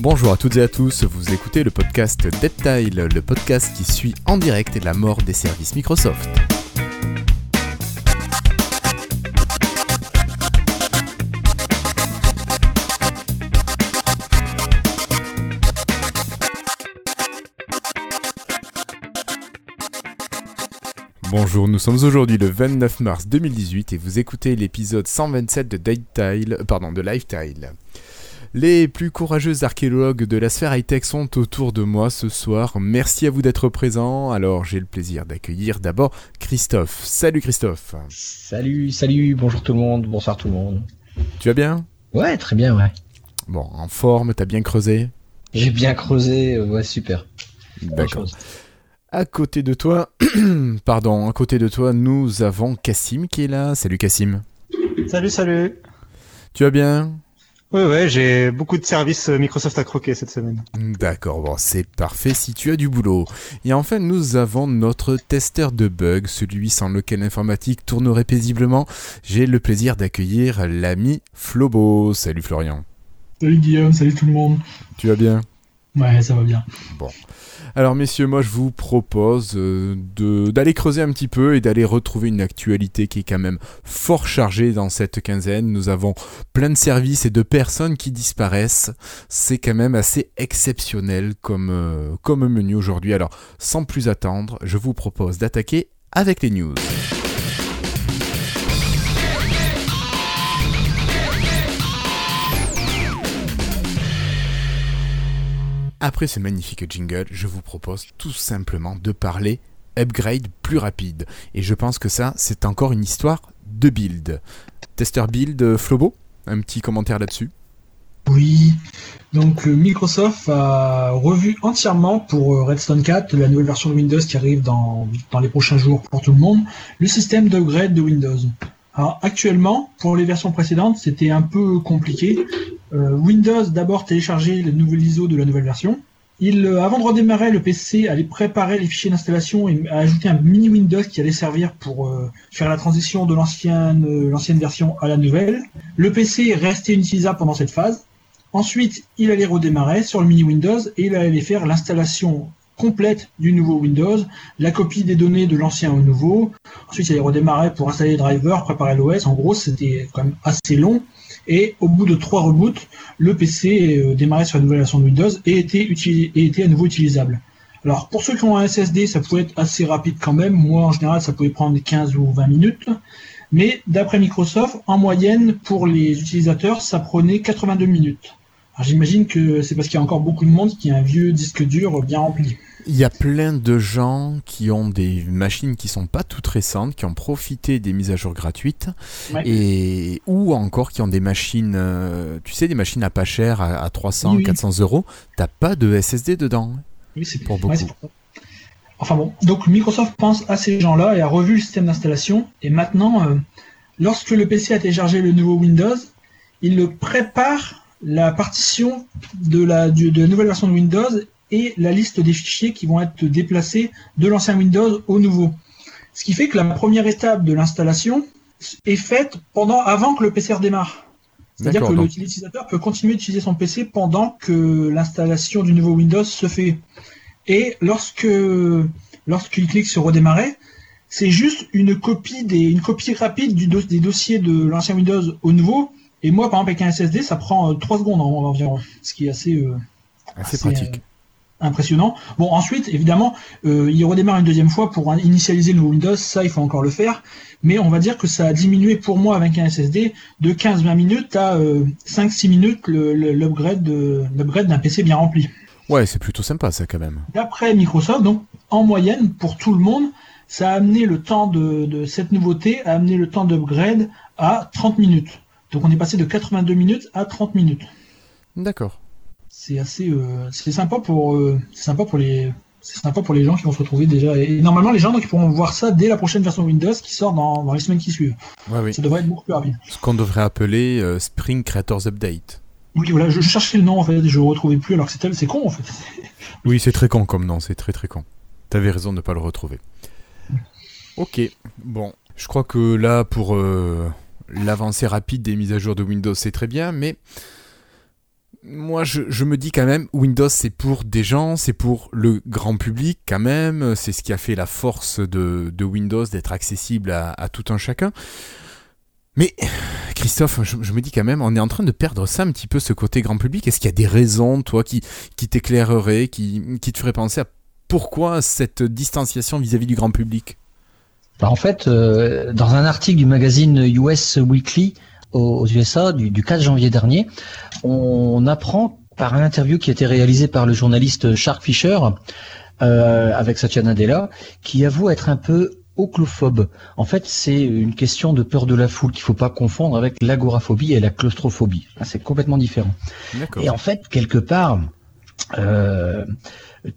Bonjour à toutes et à tous, vous écoutez le podcast DeadTile, le podcast qui suit en direct la mort des services Microsoft. Bonjour, nous sommes aujourd'hui le 29 mars 2018 et vous écoutez l'épisode 127 de Deadtile, euh, pardon, de Lifetile. Les plus courageux archéologues de la sphère high-tech sont autour de moi ce soir. Merci à vous d'être présents. Alors, j'ai le plaisir d'accueillir d'abord Christophe. Salut Christophe. Salut, salut, bonjour tout le monde, bonsoir tout le monde. Tu vas bien? Ouais, très bien, ouais. Bon, en forme, t'as bien creusé? J'ai bien creusé, euh, ouais, super. D'accord. À côté de toi, pardon, à côté de toi, nous avons Cassim qui est là. Salut Cassim. Salut, salut. Tu vas bien? Ouais, ouais, j'ai beaucoup de services euh, Microsoft à croquer cette semaine. D'accord, bon, c'est parfait si tu as du boulot. Et enfin, nous avons notre testeur de bugs, celui sans lequel l'informatique tournerait paisiblement. J'ai le plaisir d'accueillir l'ami Flobo. Salut Florian. Salut Guillaume, salut tout le monde. Tu vas bien? Ouais, ça va bien. Bon. Alors messieurs, moi je vous propose euh, d'aller creuser un petit peu et d'aller retrouver une actualité qui est quand même fort chargée dans cette quinzaine. Nous avons plein de services et de personnes qui disparaissent. C'est quand même assez exceptionnel comme, euh, comme menu aujourd'hui. Alors sans plus attendre, je vous propose d'attaquer avec les news. Après ce magnifique jingle, je vous propose tout simplement de parler upgrade plus rapide. Et je pense que ça, c'est encore une histoire de build. Tester build, euh, Flobo, un petit commentaire là-dessus Oui, donc Microsoft a revu entièrement pour euh, Redstone 4, la nouvelle version de Windows qui arrive dans, dans les prochains jours pour tout le monde, le système d'upgrade de Windows. Alors actuellement, pour les versions précédentes, c'était un peu compliqué. Euh, Windows d'abord téléchargeait le nouvel ISO de la nouvelle version. Il, euh, avant de redémarrer le PC, allait préparer les fichiers d'installation et ajouter un mini Windows qui allait servir pour euh, faire la transition de l'ancienne l'ancienne version à la nouvelle. Le PC restait inutilisable pendant cette phase. Ensuite, il allait redémarrer sur le mini Windows et il allait faire l'installation complète du nouveau Windows, la copie des données de l'ancien au nouveau. Ensuite, il allait redémarrer pour installer les drivers, préparer l'OS. En gros, c'était quand même assez long. Et au bout de trois reboots, le PC euh, démarrait sur la nouvelle version de Windows et était, à nouveau utilisable. Alors pour ceux qui ont un SSD, ça pouvait être assez rapide quand même. Moi en général, ça pouvait prendre 15 ou 20 minutes. Mais d'après Microsoft, en moyenne, pour les utilisateurs, ça prenait 82 minutes. J'imagine que c'est parce qu'il y a encore beaucoup de monde qui a un vieux disque dur bien rempli. Il y a plein de gens qui ont des machines qui sont pas toutes récentes, qui ont profité des mises à jour gratuites, Ouais. et ou encore qui ont des machines, euh, tu sais, des machines à pas cher, à, à 300, Oui, oui. 400 euros. T'as pas de SSD dedans. Oui, c'est Pour beaucoup. pour. Enfin bon, donc Microsoft pense à ces gens-là et a revu le système d'installation. Et maintenant, euh, lorsque le PC a téléchargé le nouveau Windows, il le prépare la partition de la, du- de la nouvelle version de Windows et la liste des fichiers qui vont être déplacés de l'ancien Windows au nouveau. Ce qui fait que la première étape de l'installation est faite pendant, avant que le PC redémarre. C'est-à-dire que donc- l'utilisateur peut continuer d'utiliser son PC pendant que l'installation du nouveau Windows se fait. Et lorsque lorsqu'il clique sur redémarrer, c'est juste une copie des une copie rapide du des dossiers de l'ancien Windows au nouveau. Et moi, par exemple, avec un SSD, ça prend euh, 3 secondes en- environ, ce qui est assez euh, Assez assez, pratique. euh, impressionnant. Bon, ensuite, évidemment, euh, il redémarre une deuxième fois pour initialiser le Windows. Ça, il faut encore le faire. Mais on va dire que ça a diminué pour moi avec un SSD de 15-20 minutes à euh, 5-6 minutes le- le- l'upgrade de- l'upgrade d'un PC bien rempli. Ouais, c'est plutôt sympa ça quand même. D'après Microsoft, donc en moyenne pour tout le monde, ça a amené le temps de, de cette nouveauté a amené le temps d'upgrade à 30 minutes. Donc on est passé de 82 minutes à 30 minutes. D'accord. C'est assez, euh, c'est sympa pour, euh, c'est sympa pour les, c'est sympa pour les gens qui vont se retrouver déjà. Et normalement les gens donc ils pourront voir ça dès la prochaine version Windows qui sort dans, dans les semaines qui suivent. Ouais, oui. Ça devrait être beaucoup plus rapide. Ce qu'on devrait appeler euh, Spring Creators Update. Oui voilà, je, cherchais le nom en fait, et je le retrouvais plus alors que c'était, c'est con en fait. Oui, c'est très con comme nom, c'est très très con. T'avais raison de ne pas le retrouver. Ok, bon, je crois que là, pour euh, l'avancée rapide des mises à jour de Windows, c'est très bien, mais moi, je, me dis quand même, Windows, c'est pour des gens, c'est pour le grand public quand même. C'est ce qui a fait la force de, Windows, d'être accessible à, tout un chacun. Mais Christophe, je, me dis quand même, on est en train de perdre ça un petit peu, ce côté grand public. Est-ce qu'il y a des raisons, toi, qui, t'éclaireraient, qui, te feraient penser à pourquoi cette distanciation vis-à-vis -vis du grand public? Bah En fait, euh, dans un article du magazine US Weekly, aux USA du, du 4 janvier dernier, on apprend par un interview qui a été réalisé par le journaliste Shark Fisher euh, avec Satya Nadella, qui avoue être un peu oclophobe. En fait, c'est une question de peur de la foule qu'il faut pas confondre avec l'agoraphobie et la claustrophobie. C'est complètement différent. Et en fait, quelque part, euh,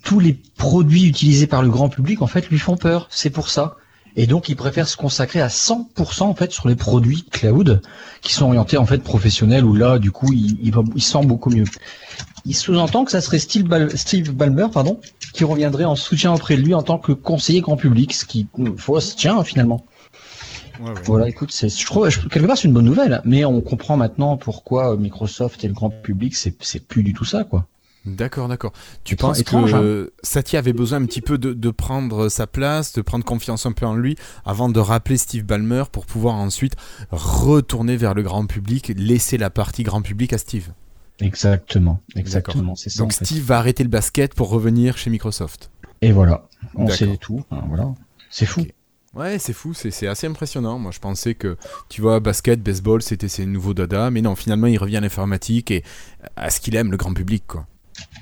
tous les produits utilisés par le grand public, en fait, lui font peur. C'est pour ça. Et donc, il préfère se consacrer à 100% en fait sur les produits cloud qui sont orientés en fait professionnels où là, du coup, il, il, va, il sent beaucoup mieux. Il sous-entend que ça serait Steve, Bal Steve Ballmer, pardon, qui reviendrait en soutien auprès de lui en tant que conseiller grand public, ce qui faut se tient finalement. Ouais, ouais. Voilà, écoute, c'est, je trouve, quelque part, c'est une bonne nouvelle, mais on comprend maintenant pourquoi Microsoft et le grand public, c'est, c'est plus du tout ça, quoi. D'accord, d'accord. Tu penses étrange, que hein Satya avait besoin un petit peu de, de, prendre sa place, de prendre confiance un peu en lui, avant de rappeler Steve Ballmer pour pouvoir ensuite retourner vers le grand public, laisser la partie grand public à Steve? Exactement, exactement, ça. Donc Steve va arrêter le basket pour revenir chez Microsoft. Et voilà, on sait tout. Hein, voilà, c'est fou. Okay. Ouais, c'est fou, c'est assez impressionnant. Moi, je pensais que, tu vois, basket, baseball, c'était ses nouveaux dada, mais non, finalement, il revient à l'informatique et à ce qu'il aime, le grand public, quoi.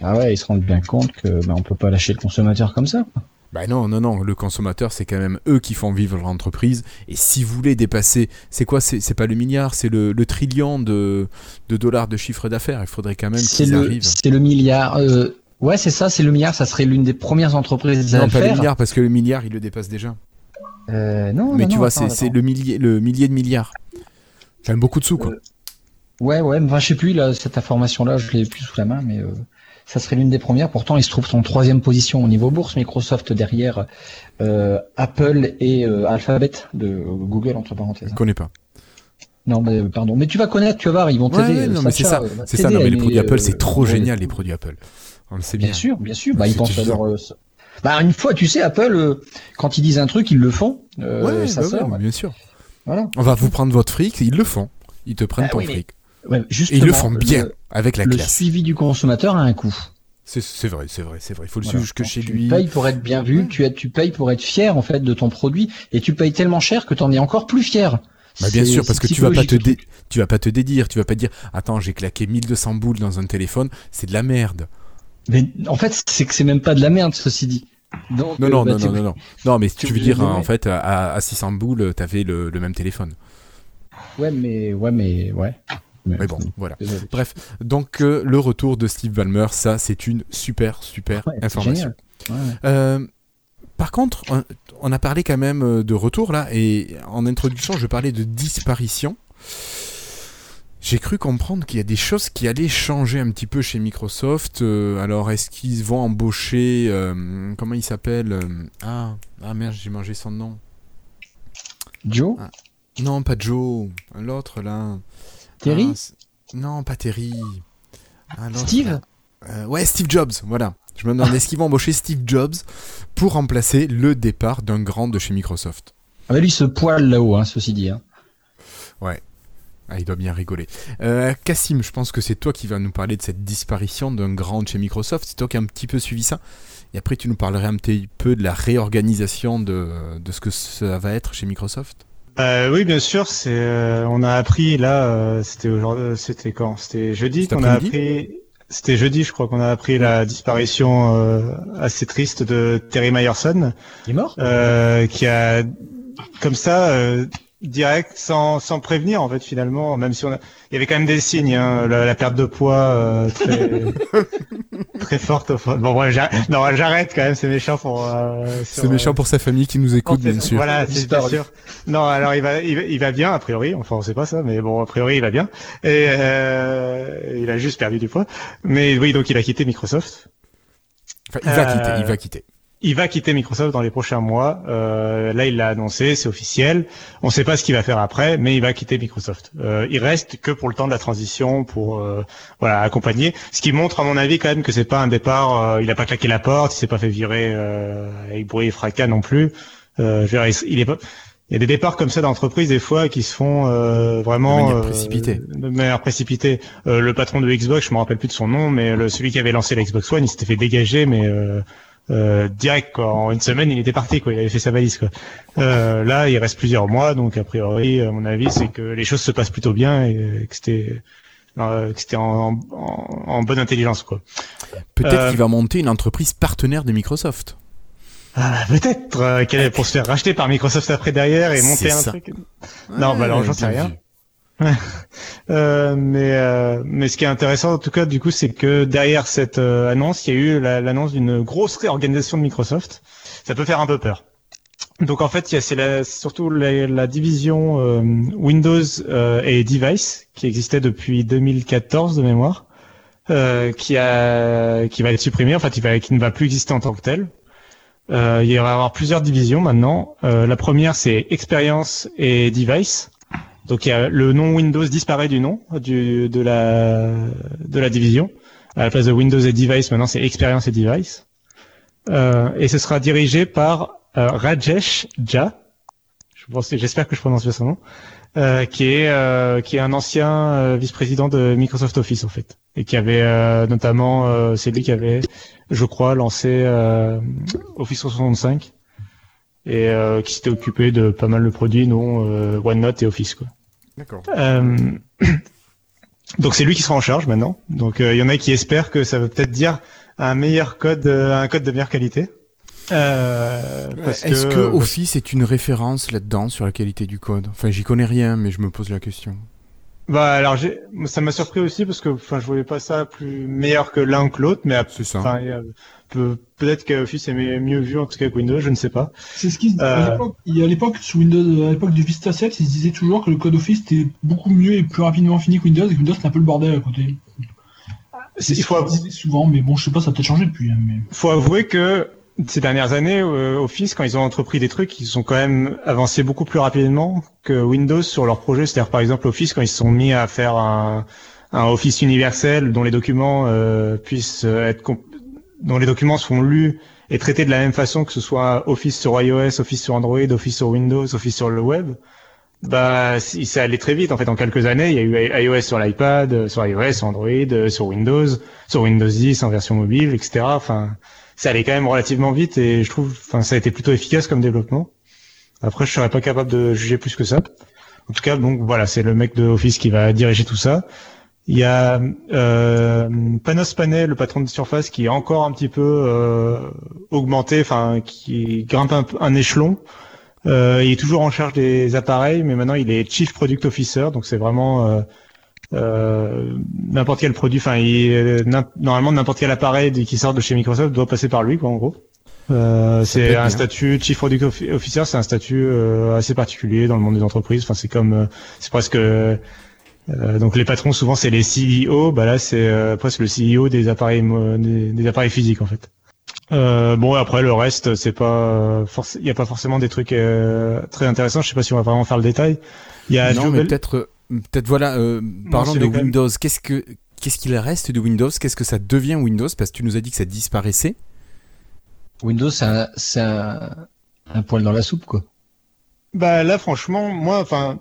Ah ouais, ils se rendent bien compte que bah, on peut pas lâcher le consommateur comme ça. Bah non, non, non, le consommateur, c'est quand même eux qui font vivre l'entreprise. Et si vous voulez dépasser, c'est quoi C'est pas le milliard, c'est le, le, trillion de, de, dollars de chiffre d'affaires. Il faudrait quand même qu'ils arrivent. C'est le milliard. Euh, ouais, c'est ça, c'est le milliard. Ça serait l'une des premières entreprises à non, pas le milliard, parce que le milliard, il le dépasse déjà. Euh, non, Mais non, tu non, vois, c'est le millier, le millier de milliards. Même beaucoup de sous, quoi. Euh, ouais, ouais, enfin, je sais plus, là, cette information-là, je l'ai plus sous la main, mais ça serait l'une des premières. Pourtant, il se trouve en troisième position au niveau bourse. Microsoft derrière euh, Apple et euh, Alphabet de Google, entre parenthèses. Je connais pas. Non, mais pardon. Mais tu vas connaître, tu vas voir, ils vont Ouais, t'aider. non, mais c'est ça. Euh, C'est ça, non, mais les produits Apple, euh, c'est trop génial, les produits Apple. On le sait bien. Bien sûr, bien sûr. Bah, ils pensent à leur. euh, Bah, une fois, tu sais, Apple, euh, quand ils disent un truc, ils le font. Euh, Ouais, ça bah ouais, ouais. bien sûr. Voilà. On va vous prendre votre fric, ils le font. Ils te prennent Bah ton oui, mais Et ils le font bien, Le, avec la le classe. suivi du consommateur a un coût. C'est vrai, c'est vrai, c'est vrai. Il faut le Voilà. suivre jusque chez tu lui. payes pour être bien vu, tu, es- tu payes pour être fier en fait de ton produit, et tu payes tellement cher que tu en es encore plus fier. Bah bien sûr, parce que tu vas pas te le dé- tu vas pas te dédire, tu vas pas dire attends j'ai claqué 1200 boules dans un téléphone, c'est de la merde. Mais en fait, c'est que c'est même pas de la merde, ceci dit. Donc, Non euh, non bah, non, non non non non mais tu tu veux dire le hein, en fait à, à 600 boules t'avais le, le même téléphone. Ouais, mais ouais, mais ouais. Mais bon voilà. Désolé. Bref donc euh, le retour de Steve Ballmer ça c'est une super super Ouais, information. génial. Ouais, ouais. Euh, par contre, on, on a parlé quand même euh, de retour là, et en introduction, je parlais de disparition. J'ai cru comprendre qu'il y a des choses qui allaient changer un petit peu chez Microsoft. Euh, alors, est-ce qu'ils vont embaucher. comment il s'appelle ah, ah merde, j'ai mangé son nom. Joe, Non, pas Joe. L'autre là. Terry, Ah, non, pas Terry. Ah, Steve. Euh, ouais, Steve Jobs, voilà. Je me demande, est-ce qu'ils vont embaucher Steve Jobs pour remplacer le départ d'un grand de chez Microsoft Ah bah lui se poil là-haut, hein, ceci dit. Hein. Ah, il doit bien rigoler. Euh, Cassim, je pense que c'est toi qui vas nous parler de cette disparition d'un grand de chez Microsoft. C'est toi qui as un petit peu suivi ça. Et après, tu nous parlerais un petit peu de la réorganisation de, de ce que ça va être chez Microsoft. Euh, oui, bien sûr. C'est, euh, on a appris là. euh, c'était aujourd'hui. C'était quand? C'était jeudi qu'on a appris. C'était jeudi, je crois qu'on a appris la disparition euh, assez triste de Terry Myerson, Il est mort? euh, qui a comme ça euh, direct, sans, sans prévenir en fait finalement, même si on a, il y avait quand même des signes, hein, la, la perte de poids euh, très très forte. Enfin, bon, ouais, j'arrête, non, j'arrête quand même, c'est méchant pour. euh, C'est méchant pour sa famille qui nous écoute, bien sûr. Voilà, c'est bien sûr. Non, alors il va, il va, il va bien a priori. Enfin, on sait pas ça, mais bon, a priori, il va bien. Et euh, il a juste perdu du poids. Mais oui, donc il a quitté Microsoft. Enfin, il va Euh, quitter, il va quitter. Il va quitter Microsoft dans les prochains mois. Euh, là, il l'a annoncé, c'est officiel. On ne sait pas ce qu'il va faire après, mais il va quitter Microsoft. Euh, il reste que pour le temps de la transition, pour euh, voilà accompagner. Ce qui montre, à mon avis, quand même que c'est pas un départ. euh, il n'a pas claqué la porte, il s'est pas fait virer euh, avec bruit et fracas non plus. Euh, je veux dire, il, est pas. Il y a des départs comme ça d'entreprises des fois qui se font euh, vraiment De manière euh, précipitée. de manière précipitée. Euh, le patron de Xbox, je me rappelle plus de son nom, mais le, celui qui avait lancé la Xbox One, il s'était fait dégager, mais euh, direct quoi. En une semaine, il était parti quoi. Il avait fait sa valise quoi. Euh, là, il reste plusieurs mois, donc a priori, à mon avis, c'est que les choses se passent plutôt bien et que c'était euh, que c'était en, en, en bonne intelligence quoi. Peut-être qu'il va monter une entreprise partenaire de Microsoft. Ah, peut-être pour se faire racheter par Microsoft après derrière et monter un ça. truc. Non, bah alors, j'en sais rien. vu. Euh, mais euh, mais ce qui est intéressant en tout cas du coup c'est que derrière cette euh, annonce il y a eu la- l'annonce d'une grosse réorganisation de Microsoft. Ça peut faire un peu peur. Donc en fait il y a c'est surtout la, la division euh, Windows et Device qui existait depuis 2014 de mémoire qui a qui va être supprimée en fait il va qui ne va plus exister en tant que tel. Euh, il va y avoir plusieurs divisions maintenant. La première c'est Experience et Device. Donc le nom Windows disparaît du nom de la division. À la place de Windows et Device, maintenant c'est Experience et Device. Euh, et ce sera dirigé par euh, Rajesh Jha. J'espère que je prononce bien son nom. Euh, qui est qui est un ancien vice-président de Microsoft Office en fait et qui avait notamment c'est lui qui avait je crois lancé Office 365 et qui s'était occupé de pas mal de produits dont OneNote et Office quoi. D'accord. Euh, donc c'est lui qui sera en charge maintenant. Donc euh, il y en a qui espèrent que ça veut peut-être dire un meilleur code, euh, un code de meilleure qualité. Euh, Est-ce que, euh, Office est une référence là-dedans sur la qualité du code? Enfin, j'y connais rien, mais je me pose la question. bah alors j'ai, ça m'a surpris aussi parce que enfin je voyais pas ça plus meilleur que l'un que l'autre, mais C'est ça. Peut-être qu'Office est mieux vu en tout cas que Windows, je ne sais pas. C'est ce qui se- Euh. à l'époque- sur Windows, à l'époque du Vista 7, ils se disaient toujours que le code Office était beaucoup mieux et plus rapidement fini que Windows et que Windows c'était un peu le bordel à côté. C'est- il faut disaient souvent, mais bon, je sais pas, ça a peut-être changé depuis. hein, mais... faut avouer que ces dernières années, euh, Office, quand ils ont entrepris des trucs, ils ont quand même avancé beaucoup plus rapidement que Windows sur leurs projets. C'est-à-dire, par exemple, Office, quand ils se sont mis à faire un, un Office universel dont les documents euh, puissent être comp- dont les documents sont lus et traités de la même façon que ce soit Office sur iOS, Office sur Android, Office sur Windows, Office sur le web. Bah, ça allait très vite. En fait, en quelques années, il y a eu iOS sur l'iPad, euh, sur iOS, Android, euh, sur Windows, sur Windows 10 en version mobile, etc. Enfin, ça allait quand même relativement vite et je trouve, enfin, ça a été plutôt efficace comme développement. Après, je serais pas capable de juger plus que ça. En tout cas, donc voilà, c'est le mec de Office qui va diriger tout ça. Il y a euh, Panos Panay, le patron de Surface, qui est encore un petit peu euh, augmenté, enfin, qui grimpe un, échelon. Euh, il est toujours en charge des appareils, mais maintenant il est Chief Product Officer, donc c'est vraiment euh, euh, n'importe quel produit, enfin, n'im- normalement n'importe quel appareil qui sort de chez Microsoft doit passer par lui, quoi, en gros. Euh, c'est un bien. statut Chief Product Offi- Officer, c'est un statut euh, assez particulier dans le monde des entreprises. Enfin, c'est comme, euh, c'est presque euh, donc les patrons souvent c'est les CEO, bah là c'est euh, presque le CEO des appareils des, des appareils physiques en fait. Euh, bon après le reste c'est pas forc- il y a pas forcément des trucs euh, très intéressants. Je sais pas si on va vraiment faire le détail. Il y a non, mais peut-être, euh, peut-être voilà. euh, parlons c'est de Windows. Qu'est-ce que, qu'est-ce qu'il reste de Windows? Qu'est-ce que ça devient Windows? Parce que tu nous as dit que ça disparaissait. Windows, c'est un, c'est un, un poil dans la soupe, quoi. Bah là franchement moi enfin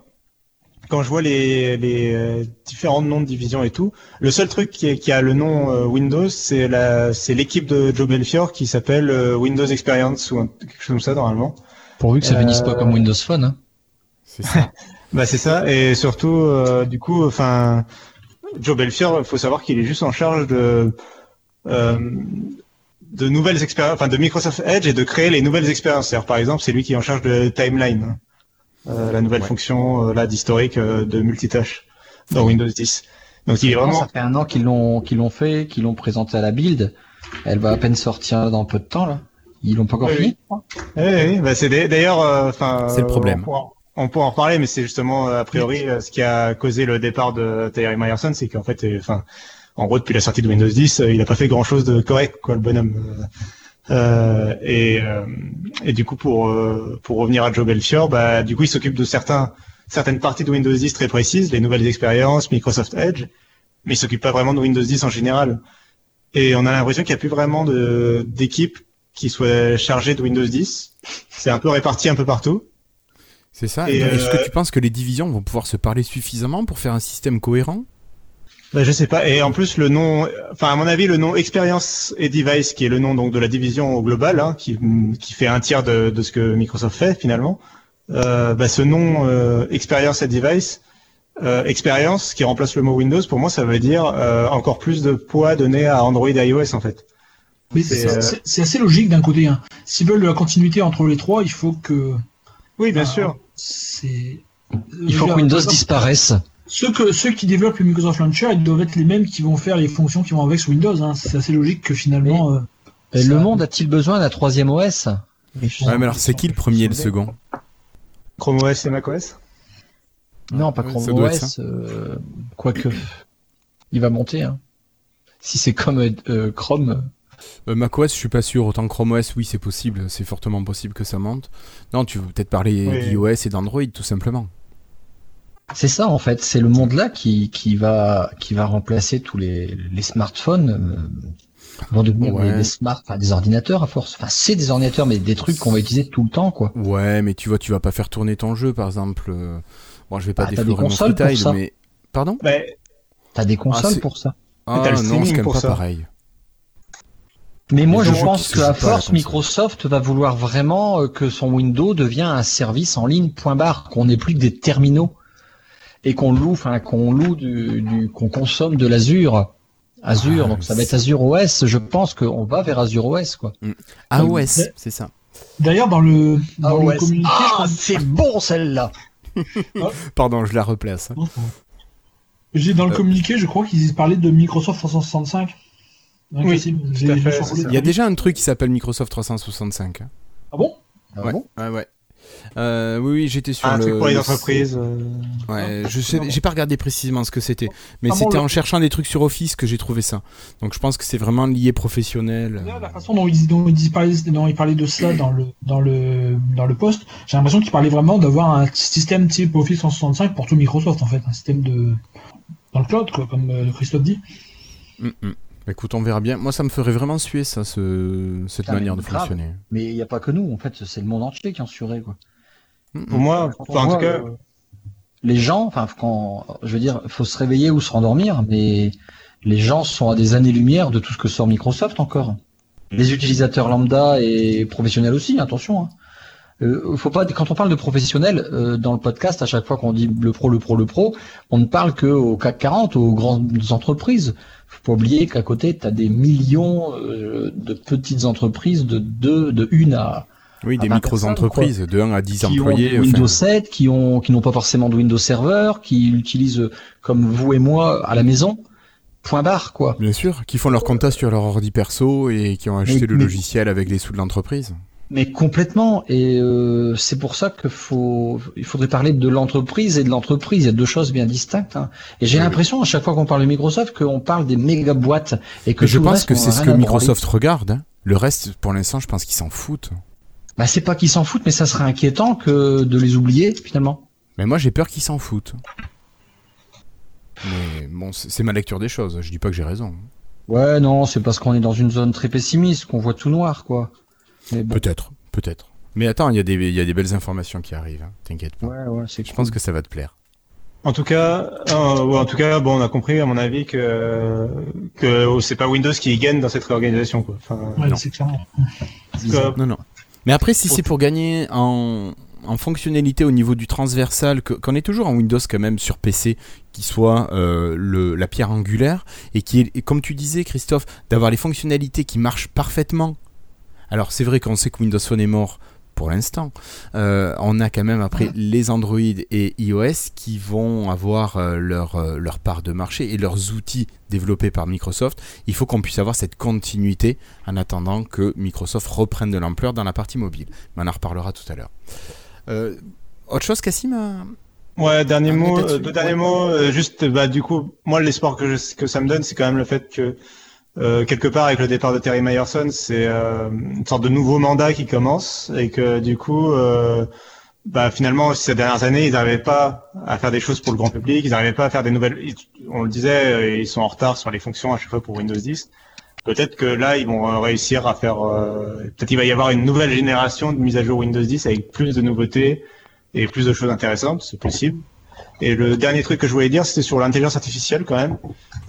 quand je vois les, les euh, différents noms de division et tout, le seul truc qui, est- qui a le nom euh, Windows, c'est la c'est l'équipe de Joe Belfiore qui s'appelle euh, Windows Experience ou un- quelque chose comme ça normalement. Pourvu que ça Euh, finisse pas comme Windows Phone. Hein. C'est ça. Bah c'est ça et surtout euh, du coup enfin Joe Belfiore, faut savoir qu'il est juste en charge de euh, de nouvelles expériences, enfin de Microsoft Edge et de créer les nouvelles expériences. Par exemple, c'est lui qui est en charge de Timeline, hein. La nouvelle Ouais. fonction euh, là d'historique euh, de multitâche dans Windows 10. Donc il est vraiment Ça fait un an qu'ils l'ont qu'ils l'ont fait, qu'ils l'ont présenté à la build. Elle va à peine sortir dans peu de temps là. Ils l'ont pas encore Oui, fini. Oui, oui, bah c'est d'ailleurs, euh, enfin, C'est le euh, problème. On pourra, on pourra en reparler, mais c'est justement euh, a priori euh, ce qui a causé le départ de Terry Myerson, c'est qu'en fait, euh, enfin, en gros depuis la sortie de Windows 10, euh, il a pas fait grand chose de correct, quoi, le bonhomme. Euh, Euh, et, et du coup, pour euh, pour revenir à Joe Belfior, bah, du coup, il s'occupe de certains certaines parties de Windows 10 très précises, les nouvelles expériences, Microsoft Edge, mais il s'occupe pas vraiment de Windows 10 en général. Et on a l'impression qu'il n'y a plus vraiment d'équipe qui soit chargée de Windows 10. C'est un peu réparti un peu partout. C'est ça. Est-ce euh, que tu penses que les divisions vont pouvoir se parler suffisamment pour faire un système cohérent? Bah, je sais pas. Et en plus, le nom, enfin à mon avis, le nom Experience et Device, qui est le nom donc de la division au global, hein, qui qui fait un tiers de, de ce que Microsoft fait finalement. Euh, bah, ce nom euh, Experience et Device, euh, Experience, qui remplace le mot Windows, pour moi, ça veut dire euh, encore plus de poids donné à Android et iOS en fait. Mais C'est, c'est euh, c'est- assez logique d'un côté. Hein. S'ils veulent de la continuité entre les trois, il faut que. Oui, bien sûr. C'est. Il faut que Windows disparaisse. Ceux, que, ceux qui développent le Microsoft Launcher, ils doivent être les mêmes qui vont faire les fonctions qui vont avec sur Windows. Hein. C'est assez logique que finalement. euh, ça- le monde a-t-il besoin d'un troisième OS Ouais, mais alors c'est qui le premier et le second? Chrome OS et macOS. Non, pas Chrome OS. euh, quoique, il va monter. Hein. Si c'est comme euh, euh, Chrome. Euh, macOS, je suis pas sûr. Autant Chrome OS, oui, c'est possible. C'est fortement possible que ça monte. Non, tu veux peut-être parler Oui. d'iOS et d'Android, tout simplement. C'est ça en fait, c'est le monde-là qui, qui va qui va remplacer tous les, les smartphones. Euh, vont devenir Ouais. des, smart, enfin, des ordinateurs à force. Enfin, c'est des ordinateurs, mais des trucs qu'on va utiliser tout le temps, quoi. Ouais, mais tu vois, tu vas pas faire tourner ton jeu, par exemple. euh, Bon, je vais pas Ah, t'as des déflorer mon consoles pour freetile, ça. mais. Pardon? Mais T'as des consoles c'est- pour ça. Ah t'as le non, c'est streaming quand même pour pas ça. pareil. Mais moi, je pense que jouent à pas à la force. Microsoft va vouloir vraiment euh, que son Windows devienne un service en ligne point barre, qu'on n'ait plus que des terminaux et qu'on loue, enfin qu'on loue du, du qu'on consomme de l'Azure. Azure, Ah, donc ça va être Azure OS. Je pense qu'on va vers Azure OS, quoi. iOS, Ouais. c'est ça. D'ailleurs, dans le, dans le OS. communiqué, Ah, c'est bon celle-là. Pardon, je la replace. hein. j'ai dans le Euh. communiqué, je crois qu'ils parlaient de Microsoft 365. Hein, Oui, Cassim, tout j'ai- à j'ai fait, survolé. c'est ça. Il y a déjà un truc qui s'appelle Microsoft 365. hein. Ah bon? Ah ouais. bon? ouais, ouais. Euh, oui, oui, j'étais sur le. pour les le- entreprises. euh, Ouais, je sais, j'ai pas regardé précisément ce que c'était, mais Ah bon, c'était le- en cherchant des trucs sur Office que j'ai trouvé ça. Donc je pense que c'est vraiment lié professionnel. La façon dont ils, dont ils parlaient, dont ils parlaient de cela dans le, dans le, dans le post, j'ai l'impression qu'ils parlaient vraiment d'avoir un système type Office 365 pour tout Microsoft, en fait. Un système de, dans le cloud, quoi, comme euh, Christophe dit. Mm, mm. Écoute, on verra bien. Moi, ça me ferait vraiment suer ça, ce... cette manière mais de grave. fonctionner. Mais il n'y a pas que nous, en fait, c'est le monde entier qui en surait, quoi. Pour moi, Pour en moi, tout cas, euh, les gens, enfin, quand, je veux dire, faut se réveiller ou se rendormir, mais les gens sont à des années-lumière de tout ce que sort Microsoft encore. Les utilisateurs lambda et professionnels aussi, attention. Hein. Euh, faut pas, quand on parle de professionnels euh, dans le podcast, à chaque fois qu'on dit le pro, le pro, le pro, on ne parle que au CAC 40, aux grandes entreprises. Faut pas oublier qu'à côté, tu as des millions euh, de petites entreprises de deux, de une à Oui, des micro-entreprises de 1 à 10 qui employés. ont Windows enfin, 7, qui ont qui n'ont pas forcément de Windows Server, qui l'utilisent comme vous et moi à la maison. Point barre quoi. Bien sûr, qui font leur compta sur leur ordi perso et qui ont acheté Mais- le mais- logiciel avec les sous de l'entreprise. Mais complètement. Et euh, c'est pour ça que faut il faudrait parler de l'entreprise et de l'entreprise. Il y a deux choses bien distinctes. hein. Et j'ai Oui. l'impression à chaque fois qu'on parle de Microsoft qu'on parle des méga boîtes et que je pense reste, que c'est ce que. Microsoft regarde. hein. Le reste, pour l'instant, je pense qu'ils s'en foutent. Bah c'est pas qu'ils s'en foutent, mais ça serait inquiétant que de les oublier finalement. Mais moi, j'ai peur qu'ils s'en foutent. Mais bon, c'est c'est ma lecture des choses. Je dis pas que j'ai raison. Ouais non, c'est parce qu'on est dans une zone très pessimiste qu'on voit tout noir quoi. Bon. Peut-être, peut-être. Mais attends, il y, a des- il y a des belles informations qui arrivent. hein. T'inquiète pas. Ouais ouais, c'est Je pense que ça va te plaire. En tout cas, euh, ouais, en tout cas, bon, on a compris à mon avis que que oh, c'est pas Windows qui gagne dans cette réorganisation, quoi. Enfin, Ouais, Non. c'est clairement. parce que- Non, non. Mais après, si c'est pour gagner en, en fonctionnalité au niveau du transversal, que- qu'on est toujours en Windows quand même sur PC, qui soit euh, le, la pierre angulaire, et qui est, et comme tu disais, Christophe, d'avoir les fonctionnalités qui marchent parfaitement. Alors, c'est vrai qu'on sait que Windows Phone est mort pour l'instant. Euh, on a quand même après les Android et iOS qui vont avoir euh, leur, euh, leur part de marché et leurs outils développés par Microsoft. Il faut qu'on puisse avoir cette continuité en attendant que Microsoft reprenne de l'ampleur dans la partie mobile. Mais on en reparlera tout à l'heure. Euh, autre chose, Cassim à- Ouais, dernier mot, mot euh, deux derniers mots. euh, juste, bah, du coup, moi, l'espoir que, je- que ça me donne, c'est quand même le fait que euh, quelque part avec le départ de Terry Myerson, c'est euh, une sorte de nouveau mandat qui commence et que du coup, euh, bah, finalement, ces dernières années, ils n'arrivaient pas à faire des choses pour le grand public, ils n'arrivaient pas à faire des nouvelles. On le disait, ils sont en retard sur les fonctions à chaque fois pour Windows 10. Peut-être que là, ils vont réussir à faire. Peut-être il va y avoir une nouvelle génération de mise à jour Windows 10 avec plus de nouveautés et plus de choses intéressantes, c'est possible. Et le dernier truc que je voulais dire, c'était sur l'intelligence artificielle quand même,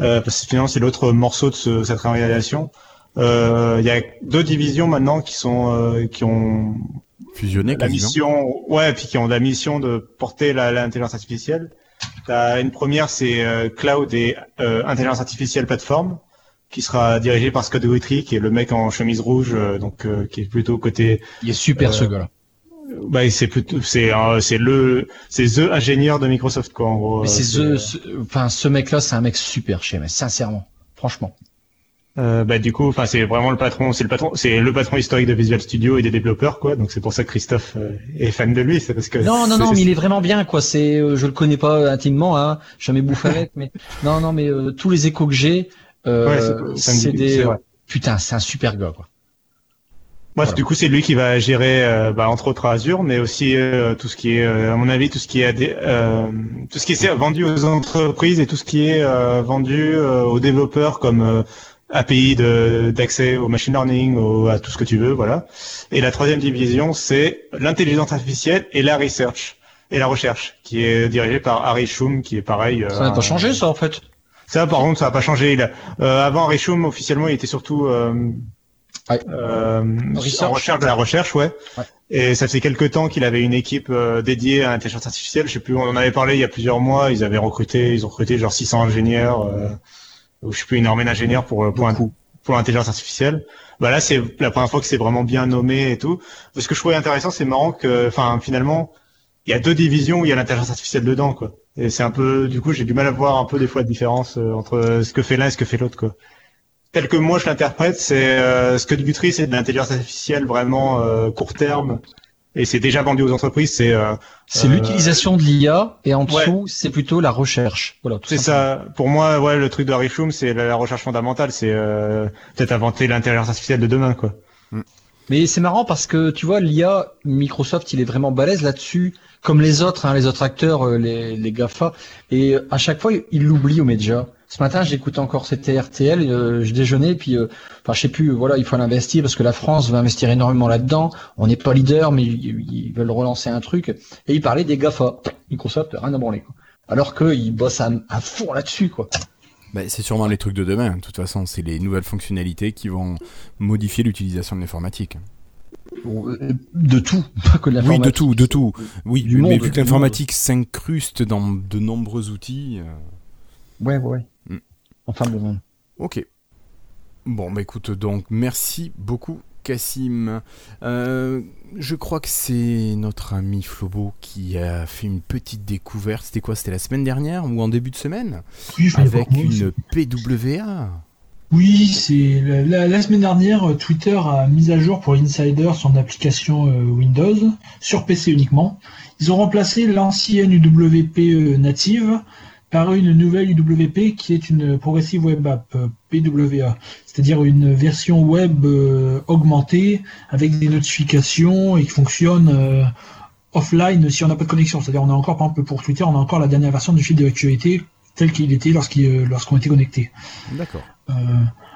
euh, parce que finalement c'est l'autre morceau de ce, cette réalisation. Euh, il y a deux divisions maintenant qui sont euh, qui ont fusionné la mission, ouais, puis qui ont la mission de porter l'intelligence artificielle. As une première, c'est euh, Cloud et euh, intelligence artificielle plateforme, qui sera dirigé par Scott Guthrie, qui est le mec en chemise rouge, donc qui est plutôt côté. Il est super ce gars-là bah, c'est plutôt c'est c'est le c'est the ingénieur de Microsoft quoi en gros. Mais c'est the ce, enfin ce mec là c'est un mec super chez MS sincèrement franchement. Euh, bah du coup enfin c'est vraiment le patron c'est le patron c'est le patron historique de Visual Studio et des développeurs quoi donc c'est pour ça que Christophe euh, est fan de lui c'est parce que non non non mais il est vraiment bien quoi c'est euh, je le connais pas intimement hein jamais bouffé avec mais non non mais euh, tous les échos que j'ai c'est des putain c'est un super gars quoi moi, du coup, c'est lui qui va gérer, euh, bah, entre autres Azure, mais aussi euh, tout ce qui est, euh, à mon avis, tout ce qui est tout ce qui est vendu aux entreprises et tout ce qui est vendu aux développeurs comme API d'accès au machine learning, au, à tout ce que tu veux, voilà. Et la troisième division, c'est l'intelligence artificielle et la research et la recherche, qui est dirigée par Harry Shum, qui est pareil. ça n'a pas changé, ça, en fait? Ça, par contre, ça n'a pas changé. Il avant Harry Shum, officiellement, il était surtout euh, en recherche de la recherche, ouais. Et ça fait quelques temps qu'il avait une équipe euh, dédiée à l'intelligence artificielle. Je sais plus, on en avait parlé il y a plusieurs mois. Ils avaient recruté, ils ont recruté genre 600 ingénieurs, euh, ou je sais plus, une armée d'ingénieurs pour pour, pour l'intelligence artificielle. Bah là, c'est la première fois que c'est vraiment bien nommé et tout. Ce que je trouvais intéressant, c'est marrant que, enfin, finalement, il y a deux divisions où il y a l'intelligence artificielle dedans, quoi. Et c'est un peu, du coup, j'ai du mal à voir un peu des fois la différence entre ce que fait l'un et ce que fait l'autre, quoi tel que moi je l'interprète, c'est euh, ce que Guthrie, c'est de l'intelligence artificielle vraiment euh, court terme. Et c'est déjà vendu aux entreprises. C'est euh, c'est l'utilisation de l'IA et en dessous c'est plutôt la recherche. Voilà. C'est ça. Pour moi, ouais, le truc de Harry Shum, c'est la, recherche fondamentale. C'est peut-être inventer l'intelligence artificielle de demain, quoi. Mm. Mais c'est marrant parce que tu vois, l'IA, Microsoft, il est vraiment balèze là-dessus, comme les autres, hein, les autres acteurs, les, les Gafa. Et à chaque fois, il l'oublie au média. Ce matin, j'écoute encore c'était RTL, euh, je déjeunais, puis, euh, enfin, je sais plus, voilà, il faut l'investir parce que la France va investir énormément là-dedans. On n'est pas leader, mais ils, veulent relancer un truc. Et il parlait des Gafa. Microsoft, rien à branler, quoi. Alors qu'ils bossent à, à fond là-dessus, quoi. Bah, c'est sûrement les trucs de demain. De toute façon, c'est les nouvelles fonctionnalités qui vont modifier l'utilisation de l'informatique. Euh, de tout, pas que de l'informatique. Oui, de tout, de tout. Oui, mais vu que l'informatique s'incruste dans de nombreux outils. Ouais, ouais. Mm. Enfin bon. Ok. Bon, bah écoute, donc merci beaucoup, Cassim. Euh, je crois que c'est notre ami Flobo qui a fait une petite découverte. C'était quoi C'était la semaine dernière ou en début de semaine? Avec une PWA. Oui, c'est la, semaine dernière, Twitter a mis à jour pour Insider son application euh, Windows sur PC uniquement. Ils ont remplacé l'ancienne UWP euh, native par une nouvelle UWP qui est une Progressive Web App, euh, PWA, c'est-à-dire une version web euh, augmentée avec des notifications et qui fonctionne euh, offline si on n'a pas de connexion. C'est-à-dire on a encore, par exemple pour Twitter, on a encore la dernière version du fil d'actualité tel qu'il était lorsqu'on était connecté. D'accord.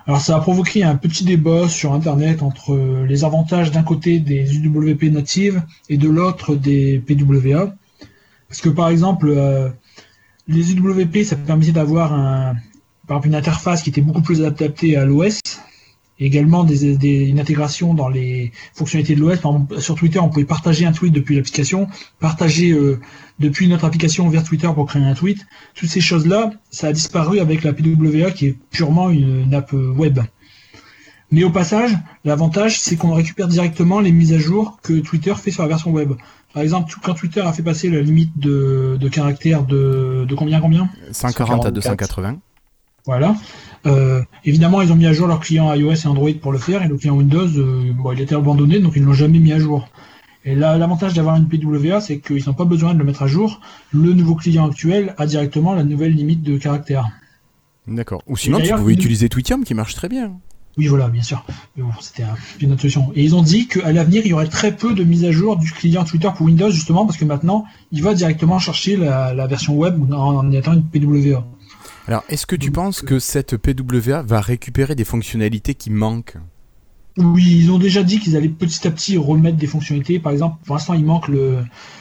alors ça a provoqué un petit débat sur Internet entre les avantages d'un côté des UWP natives et de l'autre des PWA. Parce que par exemple, les UWP, ça permettait d'avoir un, par exemple, une interface qui était beaucoup plus adaptée à l'OS. Également des, des, une intégration dans les fonctionnalités de l'OS. sur Twitter, on pouvait partager un tweet depuis l'application, partager euh, depuis notre application vers Twitter pour créer un tweet. Toutes ces choses-là, ça a disparu avec la PWA qui est purement une, app web. Mais au passage, l'avantage, c'est qu'on récupère directement les mises à jour que Twitter fait sur la version web. Par exemple, quand Twitter a fait passer la limite de, de caractères de, de combien combien 140 à 280. Voilà. Euh, évidemment, ils ont mis à jour leur client iOS et Android pour le faire, et le client Windows, euh, bon, il était abandonné, donc ils ne l'ont jamais mis à jour. Et là, l'avantage d'avoir une PWA, c'est qu'ils n'ont pas besoin de le mettre à jour. Le nouveau client actuel a directement la nouvelle limite de caractères. D'accord. Ou sinon, tu pouvais utiliser Twitium qui marche très bien. Oui, voilà, bien sûr. Mais bon, c'était un- une autre solution. Et ils ont dit qu'à l'avenir, il y aurait très peu de mises à jour du client Twitter pour Windows, justement, parce que maintenant, il va directement chercher la, la version web en, en étant une PWA. Alors, est-ce que tu Donc, penses que cette PWA va récupérer des fonctionnalités qui manquent? Oui, ils ont déjà dit qu'ils allaient petit à petit remettre des fonctionnalités. Par exemple, pour l'instant, il manque le,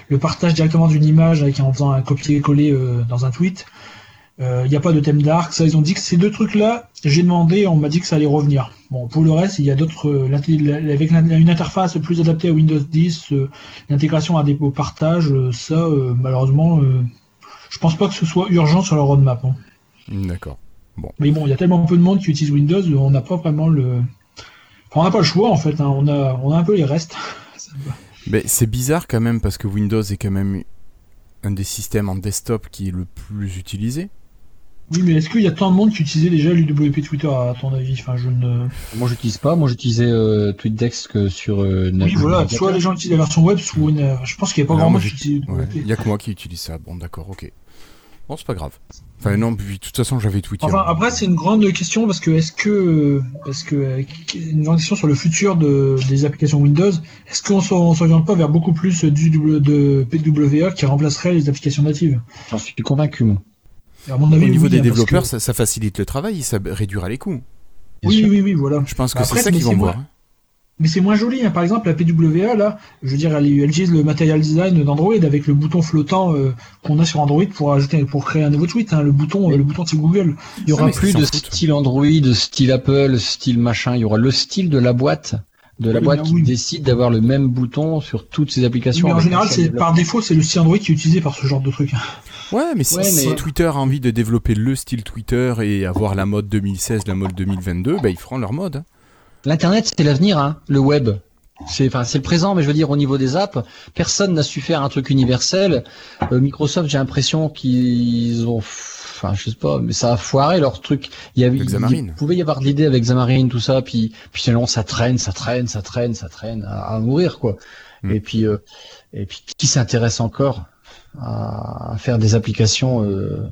le partage directement d'une image avec, en faisant un copier-coller euh, dans un tweet. Euh, Il n'y a pas de thème dark. Ça, ils ont dit que ces deux trucs-là, j'ai demandé, on m'a dit que ça allait revenir. Bon, pour le reste, il y a d'autres, euh, avec une interface plus adaptée à Windows 10, euh, l'intégration à des partage, euh, ça, euh, malheureusement, euh, je pense pas que ce soit urgent sur la roadmap. hein. D'accord. Mais bon, il y a tellement peu de monde qui utilise Windows, euh, on n'a pas vraiment le, enfin, on n'a pas le choix en fait. hein. On a, on a un peu les restes. Mais c'est bizarre quand même parce que Windows est quand même un des systèmes en desktop qui est le plus utilisé. Oui, mais est-ce qu'il y a tant de monde qui utilisait déjà l'UWP Twitter à ton avis? Enfin, je ne. Moi, j'utilise pas. Moi, j'utilisais euh, TweetDeck que sur. Euh, Oui, voilà. navigateur. Soit les gens utilisent la version web, soit une. euh, Je pense qu'il n'y a pas grand monde qui utilise Ouais. Il y a que moi qui utilise ça. Bon, d'accord, ok. Bon, c'est pas grave. Enfin, non, puis, de toute façon, j'avais Twitter. Enfin, après, c'est une grande question parce que est-ce que, parce que euh, une grande question sur le futur de, des applications Windows, est-ce qu'on s'en- on s'oriente pas vers beaucoup plus du W- de PWA qui remplacerait les applications natives? J'en suis convaincu, moi. Et À mon avis, Au niveau oui, des hein, développeurs, que- ça, ça facilite le travail, ça réduira les coûts. Oui, oui, oui, voilà. Je pense que Bah, c'est ça mais qu'ils vont c'est voir. moi- Mais c'est moins joli, hein. par exemple la PWA là, je veux dire, elle, elle utilise le material design d'Android avec le bouton flottant euh, qu'on a sur Android pour ajouter, pour créer un nouveau tweet. hein. Le bouton, Mais- le bouton c'est Google. Il y aura plus de style Android, style Apple, style machin. Il y aura le style de la boîte, de la Oui, boîte qui oui. décide d'avoir le même bouton sur toutes ses applications. Mais en général, c'est par défaut, c'est le style Android qui est utilisé par ce genre de truc. Ouais, mais si, Ouais, si mais- Twitter a envie de développer le style Twitter et avoir la mode 2016, la mode 2022, bah, ils feront leur mode. hein. L'internet, c'est l'avenir, hein. Le web. C'est, enfin, c'est le présent, mais je veux dire, au niveau des apps, personne n'a su faire un truc universel. Euh, Microsoft, j'ai l'impression qu'ils ont, enfin, je sais pas, mais ça a foiré leur truc. Il y avait, il Xamarin. pouvait y avoir de l'idée avec Xamarin, tout ça, puis, puis sinon, ça traîne, ça traîne, ça traîne, ça traîne, à, à mourir, quoi. Mm. Et puis, euh, et puis, qui s'intéresse encore à, à faire des applications, euh,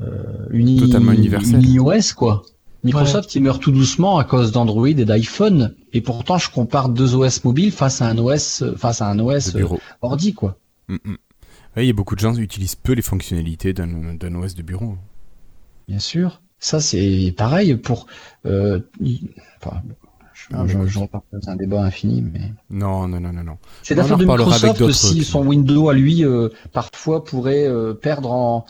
euh, uni, Totalement universelles. uni-OS, quoi. Microsoft, il meurt tout doucement à cause d'Android et d'iPhone. Et pourtant, je compare deux OS mobiles face à un OS, euh, face à un OS euh, ordi, quoi. Mm, mm. Ouais, il y a beaucoup de gens qui utilisent peu les fonctionnalités d'un d'un OS de bureau. Bien sûr. Ça, c'est pareil pour, euh, il- enfin, je, Ah, je, je repars dans un débat infini, mais. Non, non, non, non, non. C'est On la en faute de Microsoft d'autres si trucs. son Windows à lui, euh, parfois pourrait euh, perdre en,